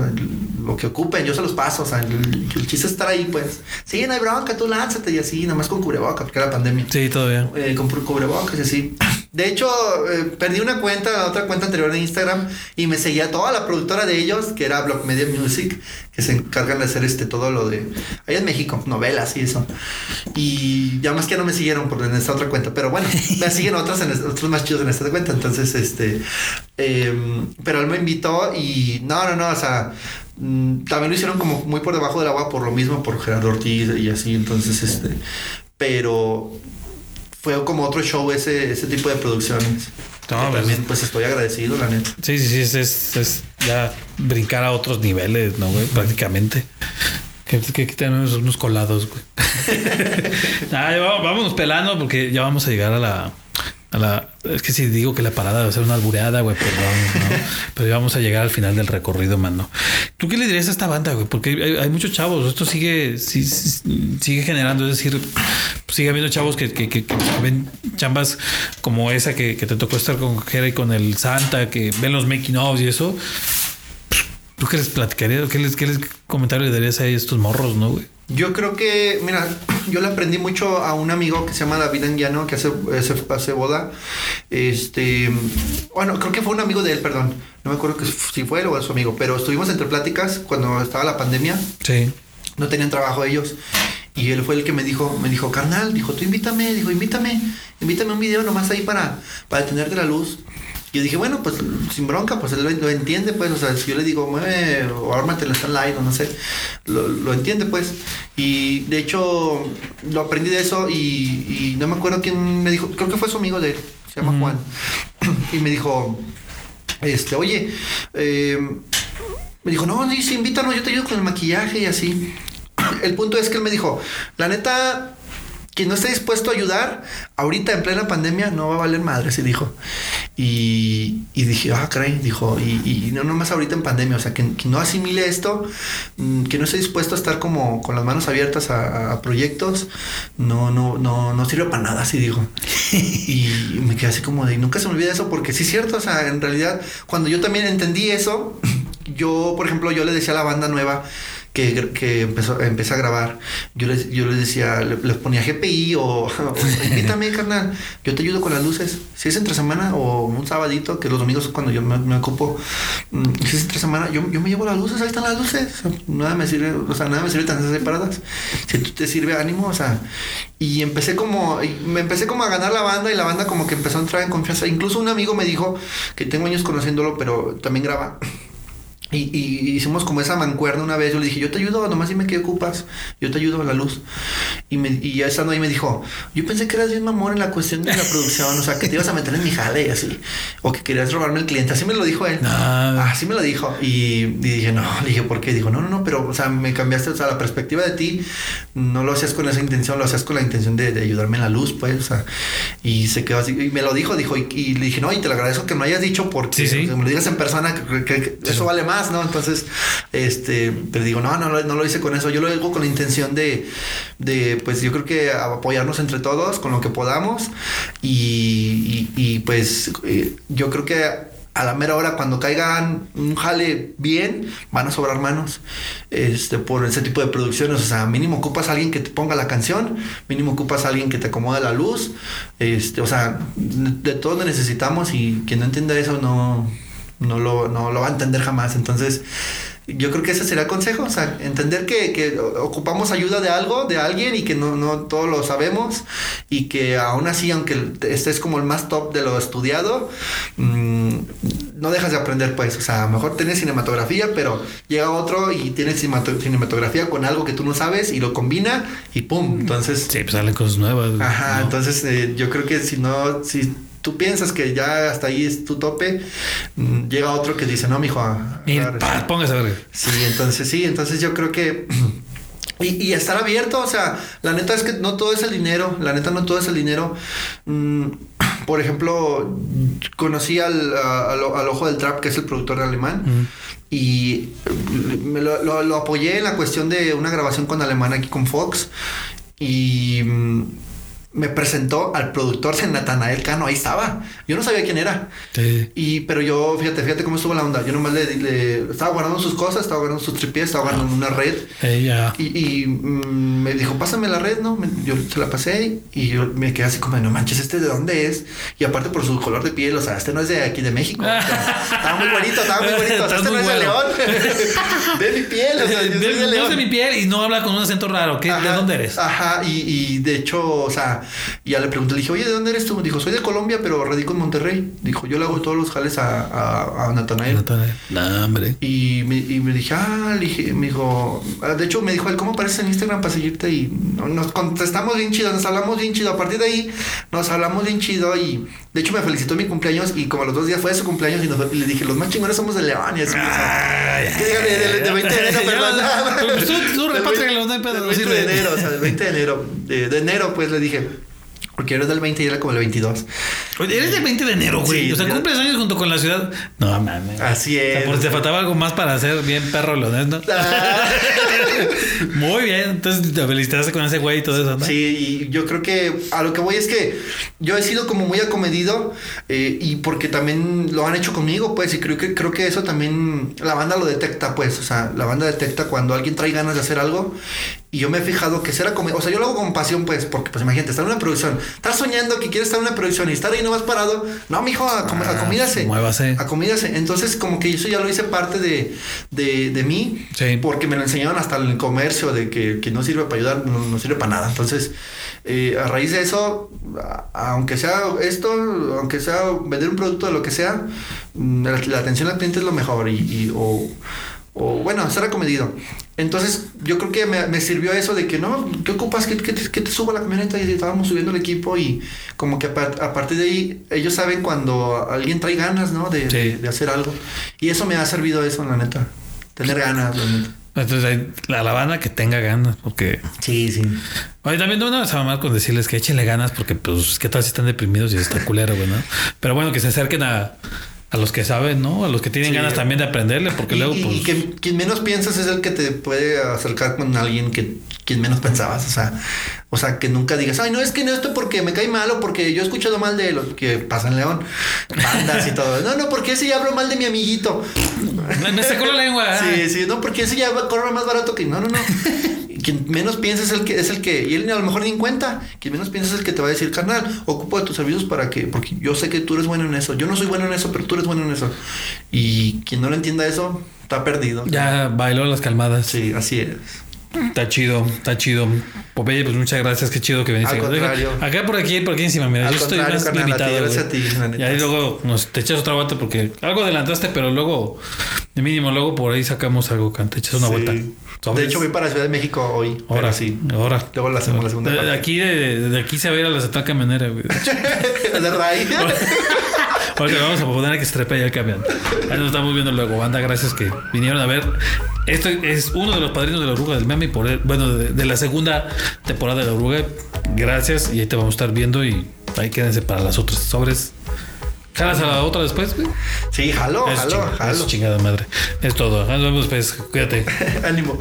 lo, que ocupen, yo se los paso, o sea, el, chiste es estar ahí, pues. Sí, no hay bronca, tú lánzate y así, nada más con cubrebocas, porque era pandemia. Sí, todavía. Eh, con cubrebocas y así. De hecho, eh, perdí una cuenta, otra cuenta anterior de Instagram y me seguía toda la productora de ellos, que era Block Media Music, que se encargan de hacer este todo lo de allá en México, novelas y eso. Y ya más que no me siguieron por en esta otra cuenta, pero bueno, me siguen otros en otros más chidos en esta cuenta, entonces este em, pero él me invitó y no, no, no, o sea, mm, también lo hicieron como muy por debajo del agua por lo mismo, por Gerardo Ortiz y así, entonces este, pero fue como otro show ese, ese tipo de producciones. No, pues- también pues estoy agradecido, la neta. Sí, sí, sí, es, es, es ya brincar a otros niveles, ¿no, güey? Prácticamente. Que, que tenemos unos colados, güey. Ah, ya va- vámonos pelando porque ya vamos a llegar a la, a la. Es que si digo que la parada va a ser una albureada, güey, perdón, ¿no? Pero vamos a llegar al final del recorrido, mano. ¿Tú qué le dirías a esta banda, güey? Porque hay, hay muchos chavos. Esto sigue, sigue generando, es decir, sigue habiendo chavos que, que, que- que ven chambas como esa que, que te tocó estar con Jera y con el Santa, que ven los making ofs y eso. ¿Tú qué les platicarías? ¿Qué les, qué les comentario le darías a estos morros, no, güey? Yo creo que, mira, yo le aprendí mucho a un amigo que se llama David Anguiano, que hace, hace, hace boda. Este, bueno, creo que fue un amigo de él, perdón. No me acuerdo que si fue él o su amigo, pero estuvimos entre pláticas cuando estaba la pandemia. Sí. No tenían trabajo ellos. Y él fue el que me dijo, me dijo, carnal, dijo, tú invítame, dijo, invítame, invítame a un video nomás ahí para, para tenerte la luz. Y yo dije, bueno, pues sin bronca, pues él lo, lo entiende, pues, o sea, si yo le digo, mueve o ármate el Starlight o no sé, lo, lo entiende, pues. Y de hecho, lo aprendí de eso y, y no me acuerdo quién me dijo, creo que fue su amigo de él, se llama. Juan. Y me dijo, este, oye, eh, me dijo, no, sí, sí, invítanos, yo te ayudo con el maquillaje y así. El punto es que él me dijo, la neta, quien no esté dispuesto a ayudar, ahorita en plena pandemia no va a valer madre, se dijo. Y, y dije, ah, caray, dijo, y, y no nomás ahorita en pandemia, o sea, que, que no asimile esto, mm, que no esté dispuesto a estar como con las manos abiertas a, a proyectos, no, no, no, no sirve para nada, así dijo. Y me quedé así como de, nunca se me olvida eso, porque sí es cierto, o sea, en realidad, cuando yo también entendí eso, yo, por ejemplo, yo le decía a la banda nueva que, que empezó, empecé a grabar, yo les, yo les decía, le- les ponía GPI o, invítame, carnal, yo te ayudo con las luces. Si es entre semana o un sabadito, que los domingos es cuando yo me, me ocupo, mm, si es entre semana, yo, yo me llevo las luces, ahí están las luces. Nada me sirve, o sea, nada me sirve tan separadas. Si tú te sirve ánimo, o sea, y empecé como, me empecé como a ganar la banda y la banda como que empezó a entrar en confianza. Incluso un amigo me dijo que tengo años conociéndolo, pero también graba. Y, y hicimos como esa mancuerna una vez. Yo le dije, yo te ayudo, nomás dime qué ocupas. Yo te ayudo a la luz. Y, me, y ya estando ahí me dijo, yo pensé que eras bien mamón en la cuestión de la producción. O sea, que te ibas a meter en mi jale y así. O que querías robarme el cliente. Así me lo dijo él. Así me lo dijo. Y, y dije, no, le dije, ¿por qué? Dijo, no, no, no, pero, o sea, me cambiaste, o sea, la perspectiva de ti no lo hacías con esa intención, lo hacías con la intención de, de ayudarme en la luz, pues, o sea, y se quedó así. Y me lo dijo, dijo, y, y le dije, no, y te lo agradezco que me lo hayas dicho porque Sí, me lo digas en persona, que, que- que eso vale más, ¿no? Entonces, este, pero digo, no, no, lo- no lo hice con eso, yo lo digo con la intención de, de pues yo creo que apoyarnos entre todos con lo que podamos. Y, y- pues eh, yo creo que a la mera hora cuando caigan un jale bien van a sobrar manos este por ese tipo de producciones. O sea mínimo ocupas a alguien que te ponga la canción mínimo ocupas a alguien que te acomode la luz este o sea de todo necesitamos y quien no entienda eso no no lo, no lo va a entender jamás entonces yo creo que ese sería el consejo, o sea, entender que, que ocupamos ayuda de algo, de alguien y que no, no todos lo sabemos y que aún así, aunque estés como el más top de lo estudiado, mm, no dejas de aprender pues, o sea, a lo mejor tienes cinematografía, pero llega otro y tiene cinemato- cinematografía con algo que tú no sabes y lo combina y ¡pum! Entonces, Sí, pues salen cosas nuevas. Ajá, ¿no? entonces eh, yo creo que si no, si tú piensas que ya hasta ahí es tu tope, mm, llega otro que dice, no, mijo, Mira, agarre". pa, póngase a ver. Sí, entonces sí, entonces yo creo que... Y, y estar abierto, o sea, la neta es que no todo es el dinero, la neta no todo es el dinero. Mm, por ejemplo, conocí al, a- al, al Ojo del Trap, que es el productor alemán, y me lo, lo- lo apoyé en la cuestión de una grabación con alemán aquí con Fox, y mm, me presentó al productor de Natanael Cano, ahí estaba, yo no sabía quién era. Sí. Y, pero yo, fíjate, fíjate cómo estuvo la onda. Yo nomás le, le- estaba guardando sus cosas, estaba guardando sus tripies, estaba guardando una red. Ella. Y, y, mm, me dijo, pásame la red, ¿no? Yo se la pasé y yo me quedé así como, no manches, ¿este de dónde es? Y aparte por su color de piel, o sea, este no es de aquí de México. Estaba muy bonito, estaba muy bonito. O sea, Estás este no es de León. bueno. de mi piel, o sea, yo soy De, de no es León. de mi piel y no habla con un acento raro. ¿Qué, ¿De dónde eres? Ajá, y, y de hecho, o sea, y ya le pregunté, le dije, oye, ¿de dónde eres tú? Dijo, soy de Colombia, pero radico en Monterrey. Dijo, yo le hago todos los jales a, a, a Natanael. Natanael. No, hombre. Y me, y me dije, ah, le dije, me dijo, ah, de hecho me dijo, ¿cómo apareces en Instagram para seguirte? Y nos contestamos bien chido, nos hablamos bien chido. A partir de ahí nos hablamos bien chido y de hecho me felicitó mi cumpleaños y como a los dos días fue su cumpleaños y, nos- y le dije, los más chingones somos de León y así. que diga, de, de- de 20 de enero, perdón. pues tú- tú Del repátrialos, no hay 20 pedo, del no 20 sirve. de enero, o sea, del 20 de enero. De, de enero, pues le dije. Porque eres del 20 y era como el 22. Oye, eres del 20 de enero, güey. Sí, o sea, cumples años junto con la ciudad. No, mames. Así O sea, es. por si te faltaba algo más para hacer bien perro leonés, ¿no? Ah. Muy bien. Entonces te felicitaste con ese güey y todo eso, ¿no? Sí, y yo creo que a lo que voy es que yo he sido como muy acomedido eh, y porque también lo han hecho conmigo, pues, y creo que creo que eso también la banda lo detecta, pues, o sea, la banda detecta cuando alguien trae ganas de hacer algo y yo me he fijado que ser acomedido, o sea, yo lo hago con pasión, pues, porque, pues, imagínate, estar en una producción, estás soñando que quieres estar en una producción y estar ahí nomás parado, no, mijo, acom Ah, acomídase, muévase. acomídase, entonces como que eso ya lo hice parte de, de, de mí, Sí. porque me lo enseñaron hasta en el comercio de que, que no sirve para ayudar, no, no sirve para nada. Entonces, eh, a raíz de eso, aunque sea esto, aunque sea vender un producto de lo que sea, mm, la, la atención al cliente es lo mejor y, y- o, o, bueno, ser acomedido. Entonces, yo creo que me, me sirvió eso de que no, ¿qué ocupas? Que, que te, que te suba la camioneta y estábamos subiendo el equipo y como que a, par- a partir de ahí ellos saben cuando alguien trae ganas, ¿no? De, Sí. de- de hacer algo. Y eso me ha servido eso, la neta. Tener ganas, la neta. Entonces, la, la banda que tenga ganas, porque. Sí, sí. Oye, también no me vas a mamar con decirles que échenle ganas, porque, pues, ¿qué tal si están deprimidos y está culero, güey, no? Pero bueno, que se acerquen a, a los que saben, ¿no? A los que tienen Sí. ganas también de aprenderle, porque y, luego, pues. y que quien menos piensas es el que te puede acercar con alguien que quien menos pensabas. O sea, o sea, que nunca digas, ay, no es que no esto porque me cae mal o porque yo he escuchado mal de lo que pasa en León, bandas y todo. No, no, porque ese ya hablo mal de mi amiguito. Me, me sacó la lengua. Sí, sí, no, porque ese ya corre más barato que no, no, no. Quien menos piensa es el que es el que y él a lo mejor ni en cuenta. Quien menos piensa es el que te va a decir, carnal, ocupo de tus servicios para que porque yo sé que tú eres bueno en eso. Yo no soy bueno en eso, pero tú eres bueno en eso. Y quien no lo entienda eso está perdido. Ya bailó las calmadas. Sí, así es. Está chido, está chido. Popeye, pues muchas gracias, qué chido que viniste. Al contrario. Acá por aquí, por aquí encima, mira, Al yo estoy más carnal, limitado. gracias a ti. Y ahí luego nos te echas otra vuelta porque algo adelantaste, pero luego, de mínimo, luego por ahí sacamos algo, can, te echas una Sí. vuelta. De Sobres. hecho, voy para Ciudad de México hoy. ahora sí, ahora. Luego la hacemos la segunda De, de parte. aquí, de, de aquí se va a ir a la central camionera, güey. de raíz. Porque vamos a poner que estrepe ya el camión. Ahí nos estamos viendo luego. Banda, gracias que vinieron a ver. Esto es uno de los padrinos de la oruga del meme. Por el- bueno, de, de la segunda temporada de la oruga. Gracias. Y ahí te vamos a estar viendo. Y ahí quédense para las otras sobres. ¿Jalas a la otra después? güey? Sí, jalo, Eso jalo, chinga- jalo. eso chingada madre. Es todo. Nos vemos después. Cuídate. Ánimo.